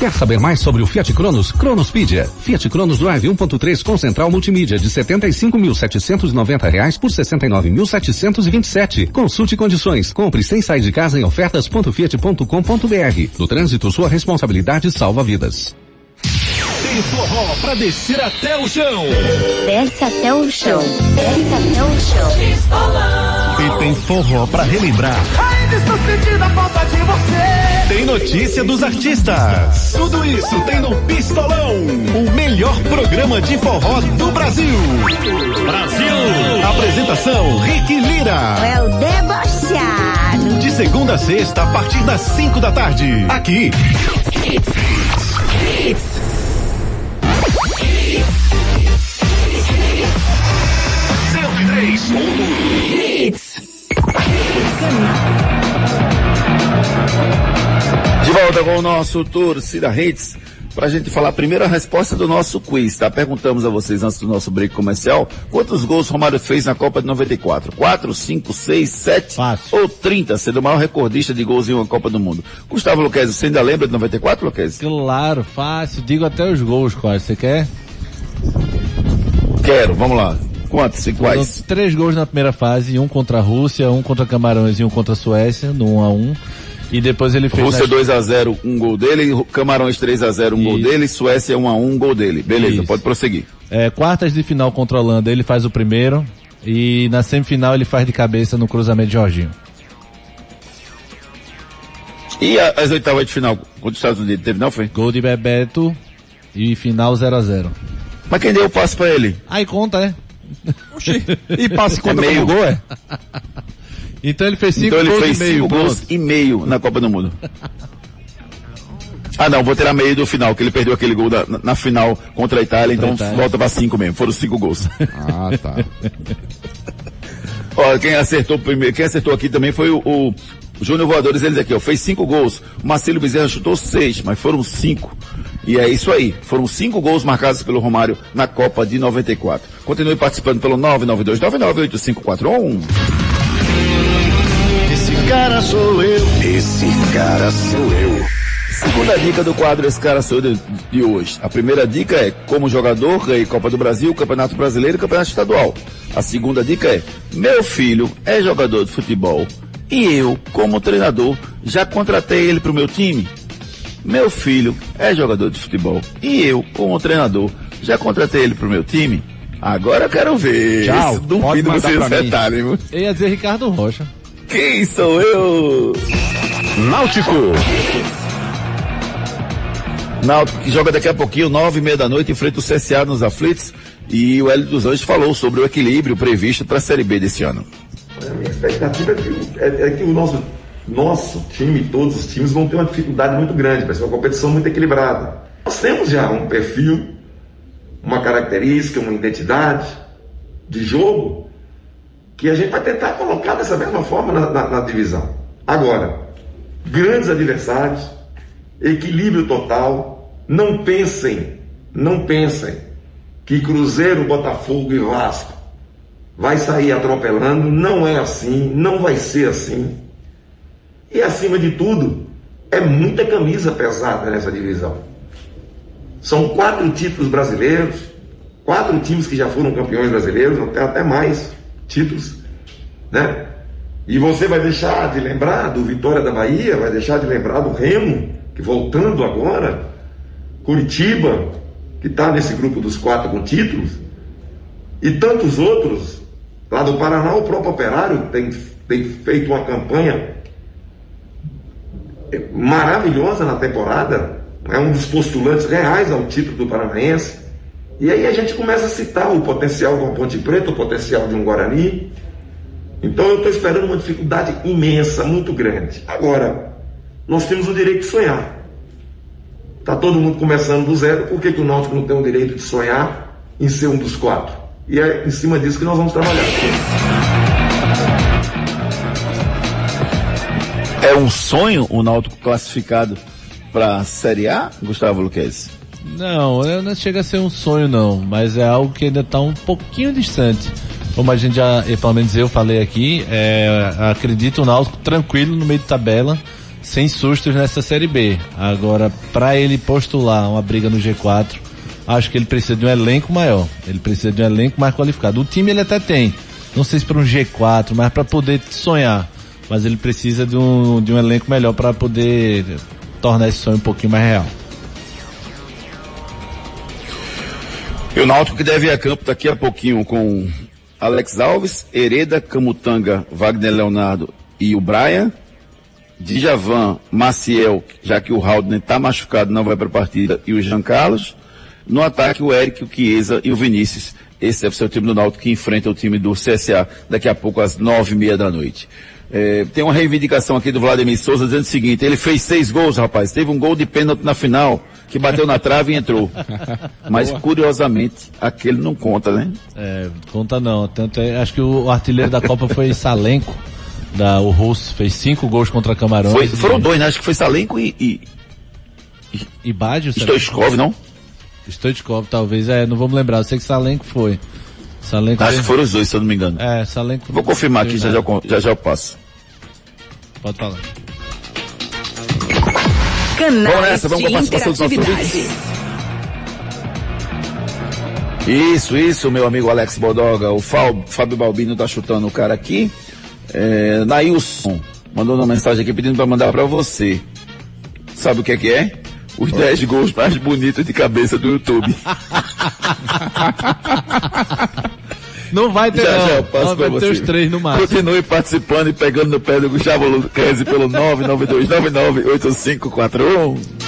Quer saber mais sobre o Fiat Cronos? Cronospedia. Fiat Cronos Drive 1.3 com central multimídia de 75.790 reais por 69.727. Consulte condições. Compre sem sair de casa em ofertas.fiat.com.br. No trânsito, sua responsabilidade salva vidas. Tem forró pra descer até o chão. Desce até o chão. Desce até o chão. E tem forró pra relembrar. Estou sentindo a falta de você. Tem notícia dos artistas. Tudo isso tem no Pistolão, o melhor programa de forró do Brasil. Brasil! Apresentação Rick Lira. É o debochado. De segunda a sexta, a partir das 5 da tarde. Aqui. Cento e volta com o nosso Torcida Hits, pra gente falar primeiro a resposta do nosso quiz, tá? Perguntamos a vocês antes do nosso break comercial, quantos gols Romário fez na Copa de 94? 4, 5, 6, 7 ou 30, sendo o maior recordista de gols em uma Copa do Mundo. Gustavo Luquezzi, você ainda lembra de 94, Luquezzi? Claro, fácil. Digo até os gols quase. Você quer? Quero, vamos lá. Quantos e quais? Três gols na primeira fase, um contra a Rússia, um contra Camarões e um contra a Suécia, no 1 a 1 E depois ele fez. Rússia nas- 2x0, um gol dele, Camarões 3x0, um gol dele, Suécia 1x1, um gol dele. Beleza, Isso. pode prosseguir. É, quartas de final contra a Holanda, ele faz o primeiro. E na semifinal ele faz de cabeça no cruzamento de Jorginho. E a- as oitavas de final contra os Estados Unidos, teve não, foi? Gol de Bebeto e final 0 a 0 Mas quem deu o passe pra ele? Aí conta, é? E passe conta É meio. gol, é? Então ele fez cinco Então ele gols fez e meio. cinco gols e meio na Copa do Mundo. Ah não, vou tirar meio do final, que ele perdeu aquele gol da- na, na final contra a Itália, Contra a então Itália. volta pra cinco mesmo, foram cinco gols. Ah, tá. Ó, quem acertou primeiro, quem acertou aqui também foi o, o Júnior Voadores, eles aqui, ó, fez cinco gols. O Marcelo Bezerra chutou seis, mas foram cinco. E é isso aí, foram cinco gols marcados pelo Romário na Copa de 94. Continue participando pelo 992998541. Esse cara sou eu. Esse cara sou eu. Segunda dica do quadro Esse Cara Sou Eu de, hoje. A primeira dica é, como jogador, ganhei Copa do Brasil, Campeonato Brasileiro e Campeonato Estadual. A segunda dica é, meu filho é jogador de futebol e eu, como treinador, já contratei ele para o meu time. Meu filho é jogador de futebol e eu, como treinador, já contratei ele para o meu time. Agora eu quero ver. Tchau. Isso, Pode Duvido mandar vocês viu? Eu ia dizer Ricardo Rocha. Quem sou eu? Náutico. Náutico que joga daqui a pouquinho, nove e meia da noite, enfrenta o CSA nos aflitos. E o Hélio dos Anjos falou sobre o equilíbrio previsto para a Série B desse ano. A minha expectativa é que, é, é que o nosso, nosso time, todos os times, vão ter uma dificuldade muito grande, vai ser uma competição muito equilibrada. Nós temos já um perfil, uma característica, uma identidade de jogo que a gente vai tentar colocar dessa mesma forma na, na, na divisão. Agora, grandes adversários, equilíbrio total, não pensem, não pensem que Cruzeiro, Botafogo e Vasco vai sair atropelando, não é assim, não vai ser assim. E acima de tudo, é muita camisa pesada nessa divisão. São quatro títulos brasileiros, quatro times que já foram campeões brasileiros, até, até mais títulos, né? E você vai deixar de lembrar do Vitória da Bahia, vai deixar de lembrar do Remo, que voltando agora, Curitiba, que está nesse grupo dos quatro com títulos, e tantos outros. Lá do Paraná, o próprio Operário tem, tem feito uma campanha maravilhosa na temporada, é um dos postulantes reais ao título do Paranaense. E aí a gente começa a citar o potencial de uma Ponte Preta, o potencial de um Guarani. Então eu estou esperando uma dificuldade imensa, muito grande. Agora, nós temos o direito de sonhar. Está todo mundo começando do zero, por que, que o Náutico não tem o direito de sonhar em ser um dos quatro? E é em cima disso que nós vamos trabalhar. É um sonho o Náutico classificado para a Série A, Gustavo Luquez? Não, não chega a ser um sonho não, mas é algo que ainda está um pouquinho distante. Como a gente já, pelo menos eu falei aqui, é, acredito o Náutico tranquilo no meio de tabela, sem sustos nessa Série B. Agora, para ele postular uma briga no G4, acho que ele precisa de um elenco maior. Ele precisa de um elenco mais qualificado. O time ele até tem, não sei se para um G4, mas para poder sonhar. Mas ele precisa de um, de um elenco melhor para poder tornar esse sonho um pouquinho mais real. E o Náutico que deve ir a campo daqui a pouquinho com Alex Alves, Hereda, Camutanga, Wagner Leonardo e o Brian. Djavan, Maciel, já que o Haldner está machucado, não vai para a partida, e o Jean Carlos. No ataque, o Eric, o Chiesa e o Vinícius. Esse deve ser o time do Náutico que enfrenta o time do CSA daqui a pouco às nove e meia da noite. É, tem uma reivindicação aqui do Vladimir Souza dizendo o seguinte, ele fez seis gols, rapaz, teve um gol de pênalti na final, que bateu na trave e entrou. Mas curiosamente, aquele não conta, né? É, conta não. Tanto é, acho que o artilheiro da Copa foi Salenco, da, o russo, fez cinco gols contra Camarões. Foi, foram dois, né? Acho que foi Salenco e... E, e, e Baggio, Stoichkov, não? Stoichkov, talvez, é, não vamos lembrar, eu sei que Salenco foi. Salenco Acho que foram os dois, se eu não me engano. É, Salenco. Vou confirmar aqui, já já, já já eu passo. Pode falar. Canais Vamos nessa, vamos com a participação dos nossos ouvintes. Isso, isso, meu amigo Alex Bodoga. O Fábio, Fábio Balbino tá chutando o cara aqui. É, Nailson mandou uma mensagem aqui pedindo para mandar para você. Sabe o que é que é? Os 10 gols mais bonitos de cabeça do YouTube. Não vai ter já, não. já eu passo não, vai ter os três no máximo. Continue participando e pegando no pé do Gustavo Luquezzi pelo 992998541.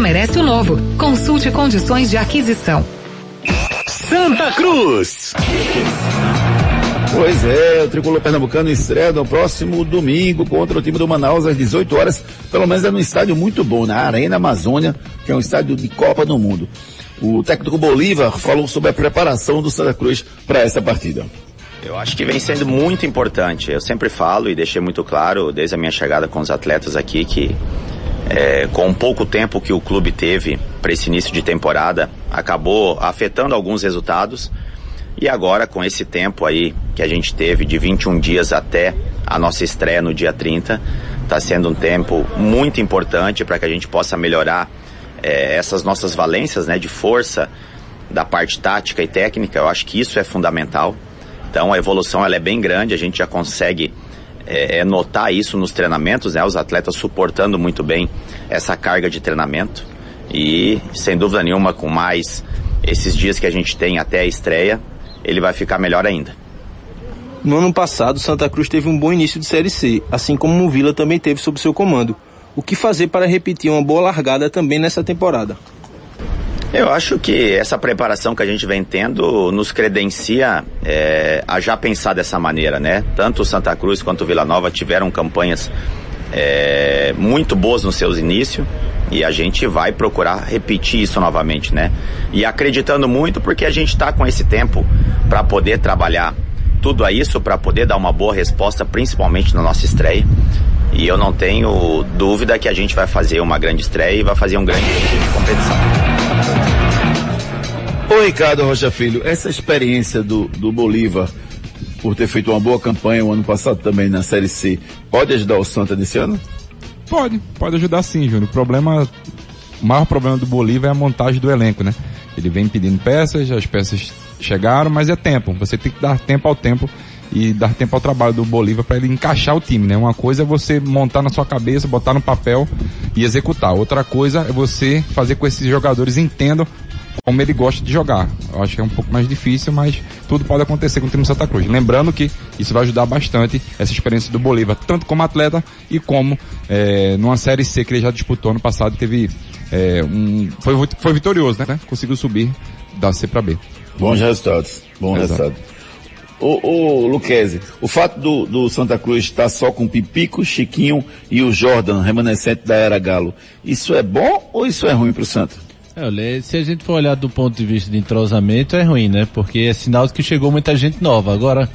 merece o novo. Consulte condições de aquisição. Santa Cruz. Pois é, o tricolor pernambucano estreia no próximo domingo contra o time do Manaus às 18 horas. Pelo menos é num estádio muito bom, na Arena Amazônia, que é um estádio de Copa do Mundo. O técnico Bolívar falou sobre a preparação do Santa Cruz para essa partida. Eu acho que vem sendo muito importante. Eu sempre falo e deixei muito claro desde a minha chegada com os atletas aqui que é, com pouco tempo que o clube teve para esse início de temporada, acabou afetando alguns resultados. E agora, com esse tempo aí que a gente teve de 21 dias até a nossa estreia no dia 30, está sendo um tempo muito importante para que a gente possa melhorar é, essas nossas valências, né, de força, da parte tática e técnica, eu acho que isso é fundamental. Então a evolução ela é bem grande, a gente já consegue é, é, notar isso nos treinamentos, né, os atletas suportando muito bem essa carga de treinamento e sem dúvida nenhuma com mais esses dias que a gente tem até a estreia, ele vai ficar melhor ainda. No ano passado, Santa Cruz teve um bom início de Série C, assim como o Vila também teve sob seu comando. O que fazer para repetir uma boa largada também nessa temporada? Eu acho que essa preparação que a gente vem tendo nos credencia é, a já pensar dessa maneira, né? Tanto Santa Cruz quanto Vila Nova tiveram campanhas é, muito boas nos seus inícios e a gente vai procurar repetir isso novamente, né? E acreditando muito porque a gente está com esse tempo para poder trabalhar tudo a isso, para poder dar uma boa resposta, principalmente na nossa estreia. E eu não tenho dúvida que a gente vai fazer uma grande estreia e vai fazer um grande de competição. Ô Ricardo Rocha Filho, essa experiência do, do Bolívar por ter feito uma boa campanha o ano passado também na Série C, pode ajudar o Santa nesse ano? Pode, pode ajudar sim, Júnior. O problema, o maior problema do Bolívar é a montagem do elenco, né? Ele vem pedindo peças, as peças chegaram, mas é tempo. Você tem que dar tempo ao tempo e dar tempo ao trabalho do Bolívar para ele encaixar o time, né? Uma coisa é você montar na sua cabeça, botar no papel e executar. Outra coisa é você fazer com que esses jogadores entendam como ele gosta de jogar. Eu acho que é um pouco mais difícil, mas tudo pode acontecer com o time Santa Cruz. Lembrando que isso vai ajudar bastante essa experiência do Bolívar, tanto como atleta e como é, numa série C que ele já disputou no passado, teve é, um foi, foi vitorioso, né? Conseguiu subir da C para B. Bons resultados, bons resultados. Ô, ô Luquezzi, o fato do, do Santa Cruz estar só com Pipico, Chiquinho e o Jordan, remanescente da era Galo, isso é bom ou isso é ruim para o Santa? É, se a gente for olhar do ponto de vista de entrosamento, é ruim, né? Porque é sinal de que chegou muita gente nova. Agora,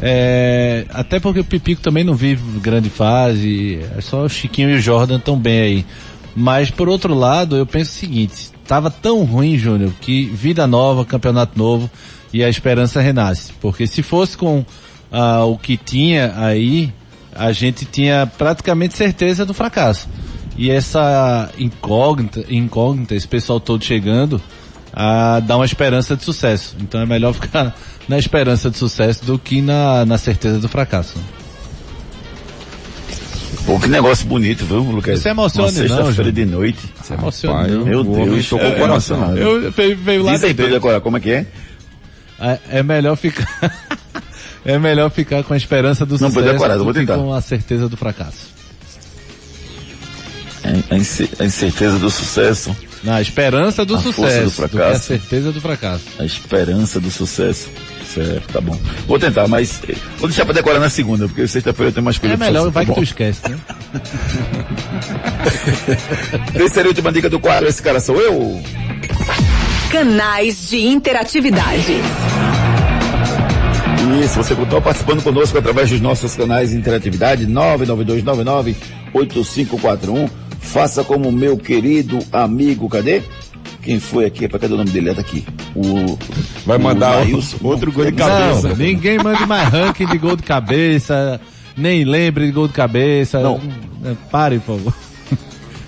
é, até porque o Pipico também não vive grande fase, é só o Chiquinho e o Jordan estão bem aí. Mas, por outro lado, eu penso o seguinte, tava tão ruim, Júnior, que vida nova, campeonato novo e a esperança renasce. Porque se fosse com ah, o que tinha aí, a gente tinha praticamente certeza do fracasso. E essa incógnita, incógnita, esse pessoal todo chegando, a dar uma esperança de sucesso. Então é melhor ficar na esperança de sucesso do que na, na certeza do fracasso. Pô, que negócio bonito, viu, Lucas? Você emociona, não, sexta-feira de noite. Você emociona. Meu Deus, tocou o coração. Eu, veio, veio lá Diz aí pra decorar, como é que é? É, é melhor ficar... é melhor ficar com a esperança do não, sucesso decorar, do vou tentar. com a certeza do fracasso. A ince- a incerteza do sucesso. Na esperança do A força sucesso, do do que a fracasso. certeza do fracasso. A esperança do sucesso. Certo, tá bom. Vou tentar, mas eh, vou deixar pra decorar na segunda, porque sexta-feira eu tenho mais coisa É melhor, vai tá que tu esquece, né? Terceira e última dica do quadro, esse cara sou eu. Canais de interatividade. Isso, você continua participando conosco através dos nossos canais de interatividade 992998541. Faça como meu querido amigo, cadê? Quem foi aqui? Pra cadê o nome dele? É daqui. O Vai o mandar Laílson. outro gol de cabeça. Não, ninguém manda mais ranking de gol de cabeça, nem lembre de gol de cabeça. Não. Pare, por favor.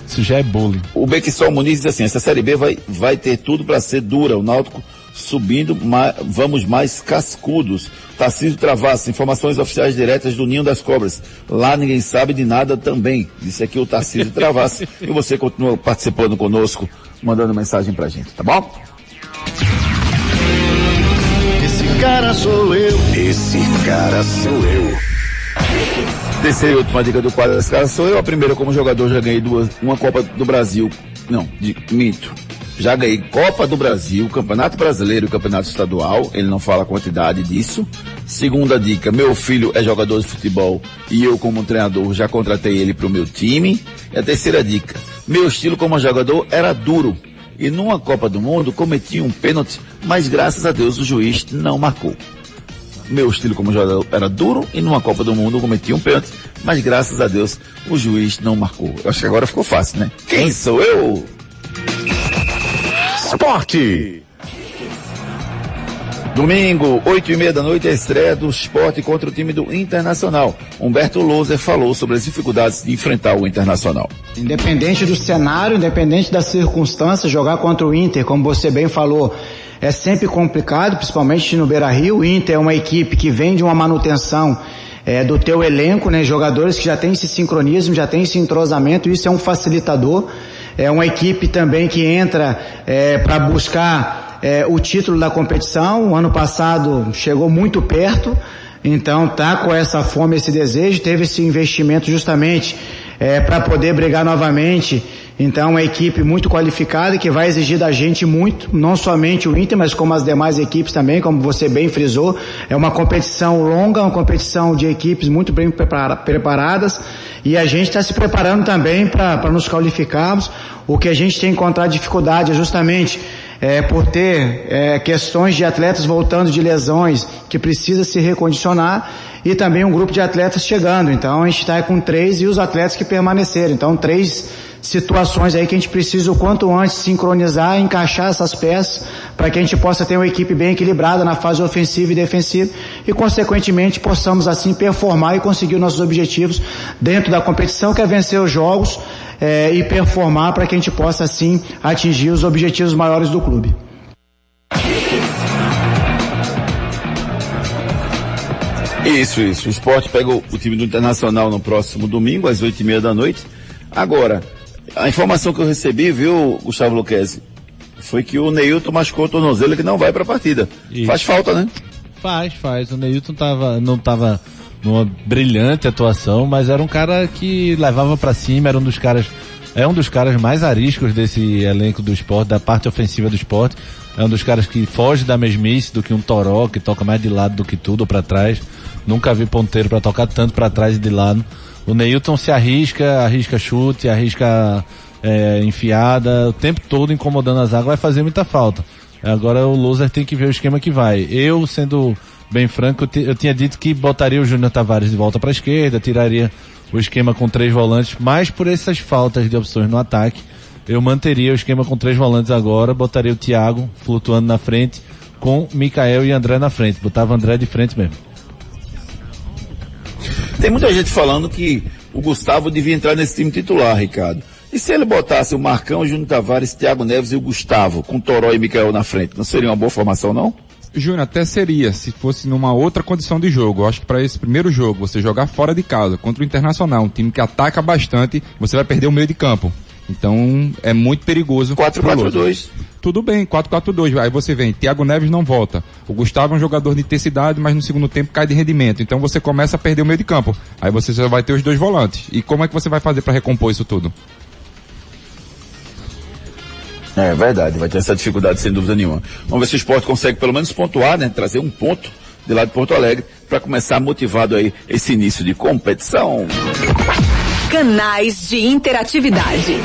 Isso já é bullying. O Bequissol Muniz diz assim, essa Série B vai, vai ter tudo para ser dura, o Náutico subindo, vamos mais cascudos. Tarcísio Travassos, informações oficiais diretas do Ninho das Cobras. Lá ninguém sabe de nada também. Disse aqui o Tarcísio Travassos. e você continua participando conosco, mandando mensagem pra gente, tá bom? Esse cara sou eu. Esse cara sou eu. Terceira e última dica do quadro das caras sou eu. A primeira como jogador já ganhei duas, uma Copa do Brasil. Não, de, minto. Já ganhei Copa do Brasil, Campeonato Brasileiro e Campeonato Estadual. Ele não fala a quantidade disso. Segunda dica, meu filho é jogador de futebol e eu como treinador já contratei ele para o meu time. E a terceira dica, meu estilo como jogador era duro. E numa Copa do Mundo cometi um pênalti, mas graças a Deus o juiz não marcou meu estilo como jogador era duro e numa Copa do Mundo cometi um pênalti, mas graças a Deus o juiz não marcou. Eu acho que agora ficou fácil, né? Quem sou eu? Esporte. Domingo, oito e meia da noite, a estreia do esporte contra o time do Internacional. Humberto Loser falou sobre as dificuldades de enfrentar o Internacional. Independente do cenário, independente das circunstâncias, jogar contra o Inter, como você bem falou, é sempre complicado, principalmente no Beira Rio. O Inter é uma equipe que vem de uma manutenção é, do teu elenco, né? Jogadores que já têm esse sincronismo, já têm esse entrosamento, isso é um facilitador. É uma equipe também que entra é, para buscar é, o título da competição. O ano passado chegou muito perto, então tá com essa fome, esse desejo, teve esse investimento justamente é, para poder brigar novamente. Então, uma equipe muito qualificada que vai exigir da gente muito, não somente o Inter, mas como as demais equipes também, como você bem frisou. É uma competição longa, uma competição de equipes muito bem preparadas e a gente está se preparando também para nos qualificarmos. O que a gente tem encontrado dificuldade é justamente é, por ter é, questões de atletas voltando de lesões que precisa se recondicionar e também um grupo de atletas chegando. Então a gente está com três e os atletas que permaneceram. Então três situações aí que a gente precisa o quanto antes sincronizar, encaixar essas peças para que a gente possa ter uma equipe bem equilibrada na fase ofensiva e defensiva e consequentemente possamos assim performar e conseguir nossos objetivos dentro da competição que é vencer os jogos é, e performar para que a gente possa assim atingir os objetivos maiores do clube. Isso, isso. O esporte pega o, o time do Internacional no próximo domingo, às oito e meia da noite. Agora, a informação que eu recebi, viu, Gustavo Luquezzi, foi que o Neilton machucou o tornozelo que não vai para a partida. Isso. Faz falta, né? Faz, faz. O Neilton tava, não tava numa brilhante atuação, mas era um cara que levava para cima, era um dos caras, é um dos caras mais ariscos desse elenco do esporte, da parte ofensiva do esporte. É um dos caras que foge da mesmice do que um toró, que toca mais de lado do que tudo para trás. Nunca vi ponteiro para tocar tanto para trás e de lado. O Neilton se arrisca, arrisca chute, arrisca é, enfiada, o tempo todo incomodando a zaga, vai fazer muita falta. Agora o loser tem que ver o esquema que vai. Eu, sendo bem franco, eu, eu tinha dito que botaria o Júnior Tavares de volta para a esquerda, tiraria o esquema com três volantes, mas por essas faltas de opções no ataque, eu manteria o esquema com três volantes agora, botaria o Thiago flutuando na frente, com Mikael e André na frente. Botava André de frente mesmo. Tem muita gente falando que o Gustavo devia entrar nesse time titular, Ricardo. E se ele botasse o Marcão, o Júnior Tavares, Thiago Neves e o Gustavo, com Toró e Mikael na frente, não seria uma boa formação, não? Júnior, até seria, se fosse numa outra condição de jogo. Eu acho que para esse primeiro jogo, você jogar fora de casa, contra o Internacional, um time que ataca bastante, você vai perder o meio de campo. Então, é muito perigoso. 4-4-2. Tudo bem, 4-4-2. Aí você vem, Thiago Neves não volta. O Gustavo é um jogador de intensidade, mas no segundo tempo cai de rendimento. Então você começa a perder o meio de campo. Aí você só vai ter os dois volantes. E como é que você vai fazer para recompor isso tudo? É verdade, vai ter essa dificuldade sem dúvida nenhuma. Vamos ver se o esporte consegue pelo menos pontuar, né? Trazer um ponto de lá de Porto Alegre para começar motivado aí esse início de competição. Canais de interatividade.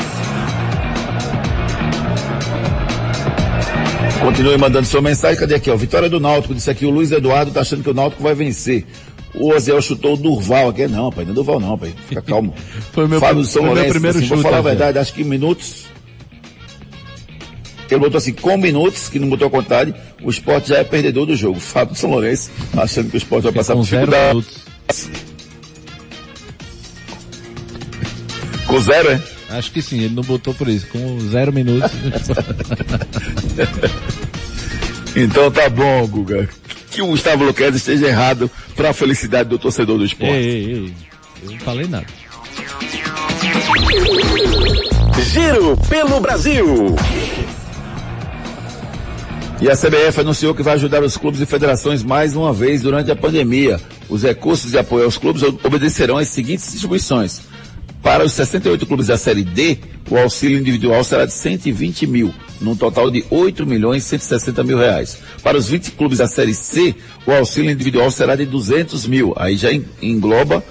Continue mandando sua mensagem. Cadê aqui, ó? Vitória do Náutico. Disse aqui o Luiz Eduardo tá achando que o Náutico vai vencer. O Ozel chutou o Durval aqui. Não, pai, não é Durval não, pai. Fica calmo. foi meu, Fábio São foi Lourenço, meu primeiro assim, chute. Vou falar a verdade, acho que minutos. Ele botou assim, com minutos, que não botou a contagem, o esporte já é perdedor do jogo. Fábio São Lourenço, achando que o esporte vai passar por zero dificuldade. minutos. Com zero, é? Acho que sim, ele não botou por isso. Com zero minutos. Então tá bom, Guga. Que o Gustavo Luquez esteja errado para a felicidade do torcedor do esporte. ei, ei, ei. Eu não falei nada. Giro pelo Brasil. E a CBF anunciou que vai ajudar os clubes e federações mais uma vez durante a pandemia. Os recursos de apoio aos clubes obedecerão às seguintes distribuições. Para os 68 clubes da Série D, o auxílio individual será de 120 mil, num total de 8 milhões e 160 mil reais. Para os 20 clubes da Série C, o auxílio individual será de 200 mil. Aí já en- engloba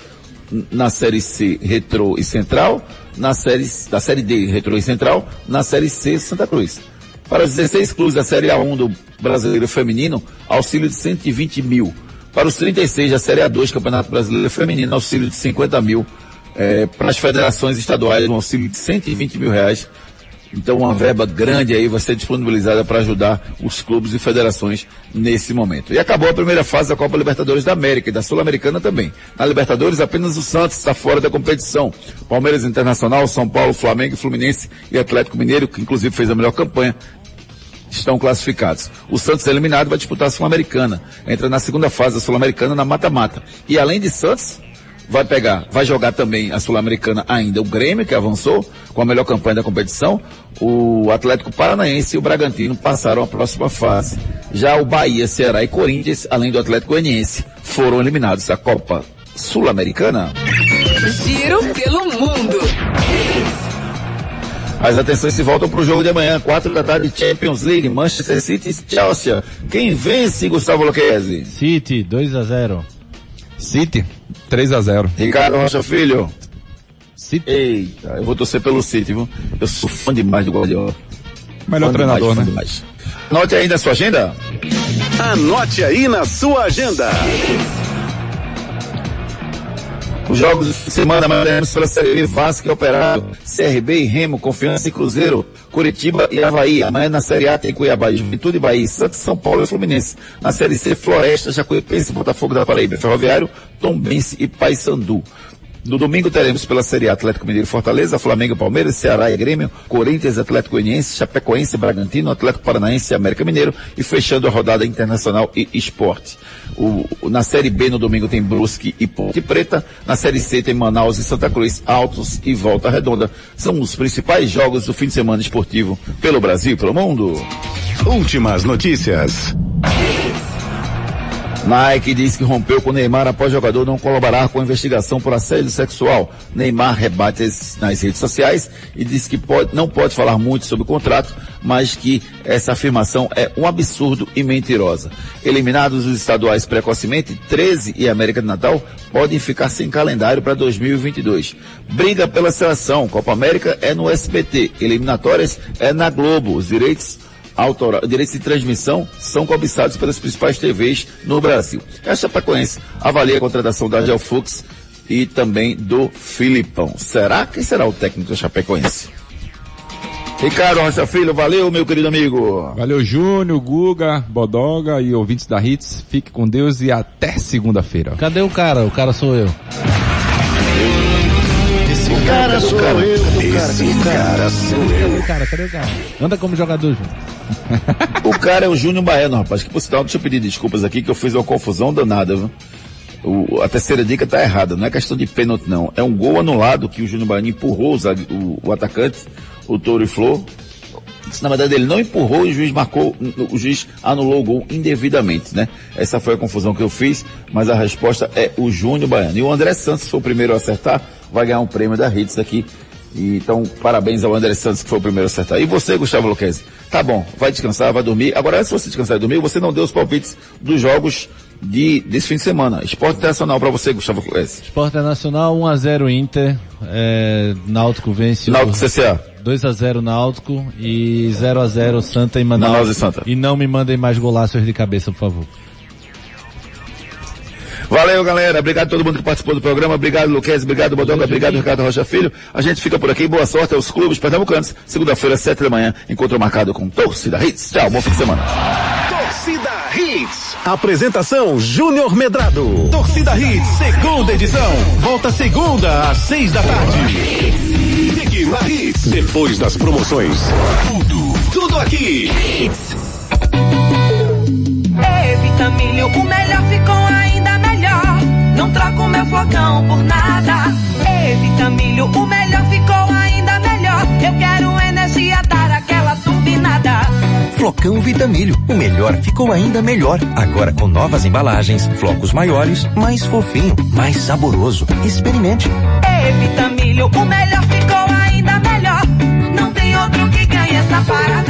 na Série C, Retro e Central, na série, da Série D, Retro e Central, na Série C, Santa Cruz. Para os 16 clubes da Série A1 do Brasileiro Feminino, auxílio de 120 mil. Para os 36 da Série A2 Campeonato Brasileiro Feminino, auxílio de 50 mil. É, para as federações estaduais, um auxílio de 120 mil reais. Então uma verba grande aí vai ser disponibilizada para ajudar os clubes e federações nesse momento. E acabou a primeira fase da Copa Libertadores da América e da Sul-Americana também. Na Libertadores apenas o Santos está fora da competição. Palmeiras Internacional, São Paulo, Flamengo, Fluminense e Atlético Mineiro, que inclusive fez a melhor campanha, estão classificados. O Santos eliminado vai disputar a Sul-Americana. Entra na segunda fase da Sul-Americana na mata-mata. E além de Santos, vai pegar, vai jogar também a Sul-Americana ainda o Grêmio, que avançou com a melhor campanha da competição. O Atlético Paranaense e o Bragantino passaram a próxima fase. Já o Bahia, Ceará e Corinthians, além do Atlético Goianiense, foram eliminados da Copa Sul-Americana. Giro pelo mundo. As atenções se voltam para o jogo de amanhã, 4 da tarde, Champions League, Manchester City e Chelsea. Quem vence, Gustavo Luquezzi? City, 2 a 0 City, 3 a 0 Ricardo Rocha Filho? City. Eita, eu vou torcer pelo City, viu? Eu sou fã demais do Guardiola. Melhor Fã treinador, demais, né? demais. Note aí na sua agenda. Anote aí na sua agenda. Os jogos de semana mandaremos pela Série B, Vasco e Operário, CRB e Remo, Confiança e Cruzeiro, Curitiba e Havaí. Amanhã na Série A tem Cuiabá, Juventude e Bahia, Santos, São Paulo e Fluminense. Na Série C, Floresta, Jacuipense, Botafogo da Paraíba, Ferroviário, Tombense e Paysandu. No domingo teremos pela Série A Atlético Mineiro Fortaleza, Flamengo, Palmeiras, Ceará e Grêmio, Corinthians, Atlético Goianiense, Chapecoense, Bragantino, Atlético Paranaense e América Mineiro e fechando a rodada Internacional e Esporte. O- na Série B no domingo tem Brusque e Ponte Preta, na Série C tem Manaus e Santa Cruz, Altos e Volta Redonda. São os principais jogos do fim de semana esportivo pelo Brasil e pelo mundo. Últimas notícias. Nike diz que rompeu com Neymar após jogador não colaborar com a investigação por assédio sexual. Neymar rebate nas redes sociais e diz que pode- não pode falar muito sobre o contrato, mas que essa afirmação é um absurdo e mentirosa. Eliminados os estaduais precocemente, 13 e América do Natal podem ficar sem calendário para 2022. Briga pela seleção. Copa América é no SBT. Eliminatórias é na Globo. Os direitos autoral, direitos de transmissão são cobiçados pelas principais TVs no Brasil. A Chapecoense avalia a contratação da Angel Fux e também do Filipão. Será? Quem será o técnico da Chapecoense? Ricardo Rocha Filho, valeu, meu querido amigo. Valeu, Júnior, Guga, Bodoga e ouvintes da Hits. Fique com Deus e até segunda-feira. Cadê o cara? O cara sou eu. Esse cara sou eu. Esse cara sou Cadê eu. o cara? Cadê o cara? Anda como jogador, Júnior. O cara é o Júnior Baiano, rapaz. Que por deixa eu pedir desculpas aqui que eu fiz uma confusão danada, viu? O- a terceira dica tá errada, não é questão de pênalti não. É um gol anulado que o Júnior Baiano empurrou o, o- o atacante, o Touro e Flor. Na verdade, ele não empurrou e o juiz marcou, o juiz anulou o gol indevidamente, né? Essa foi a confusão que eu fiz, mas a resposta é o Júnior Baiano. E o André Santos foi o primeiro a acertar, vai ganhar um prêmio da Hits aqui. E, então, parabéns ao André Santos que foi o primeiro a acertar. E você, Gustavo Luquezzi? Tá bom, vai descansar, vai dormir. Agora, antes de você descansar e dormir, você não deu os palpites dos jogos de, desse fim de semana. Esporte Internacional para você, Gustavo Luquezzi. Esporte Nacional 1x0 Inter. É, Náutico vence. o- Náutico CCA. 2x0 Náutico e 0x0 Santa e Manaus. Manaus e Santa. E não me mandem mais golaços de cabeça, por favor. Valeu, galera. Obrigado a todo mundo que participou do programa. Obrigado, Luquez. Obrigado, Bodonga. Obrigado, Ricardo Rocha Filho. A gente fica por aqui. Boa sorte aos clubes pernambucanos. Segunda-feira, sete da manhã, encontro marcado com Torcida Hits. Tchau, bom fim de semana. Torcida Hits. Apresentação Júnior Medrado. Torcida Hits, segunda edição. Volta segunda às seis da tarde. Fique na Hits. Depois das promoções. Tudo, tudo aqui. Evita milho, o melhor ficou ainda melhor. Não troco meu flocão por nada. Evita milho, o melhor ficou ainda melhor. Eu quero energia dar aquela turbinada. Flocão Vitamilho, o melhor ficou ainda melhor. Agora com novas embalagens, flocos maiores, mais fofinho, mais saboroso. Experimente. Evita milho, o melhor ficou ainda melhor. Não tem outro que ganhe essa parada.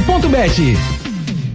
Bet.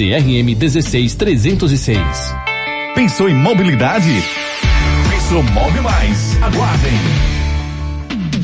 CRM 16306. Pensou em mobilidade? Pensou Move Mais. Aguardem.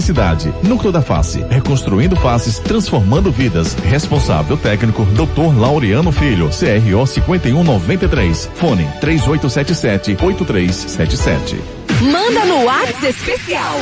necessidade. Núcleo da Face, reconstruindo faces, transformando vidas. Responsável técnico, Dr. Laureano Filho, CRO 5193. Fone 3877 8377. Manda no WhatsApp especial.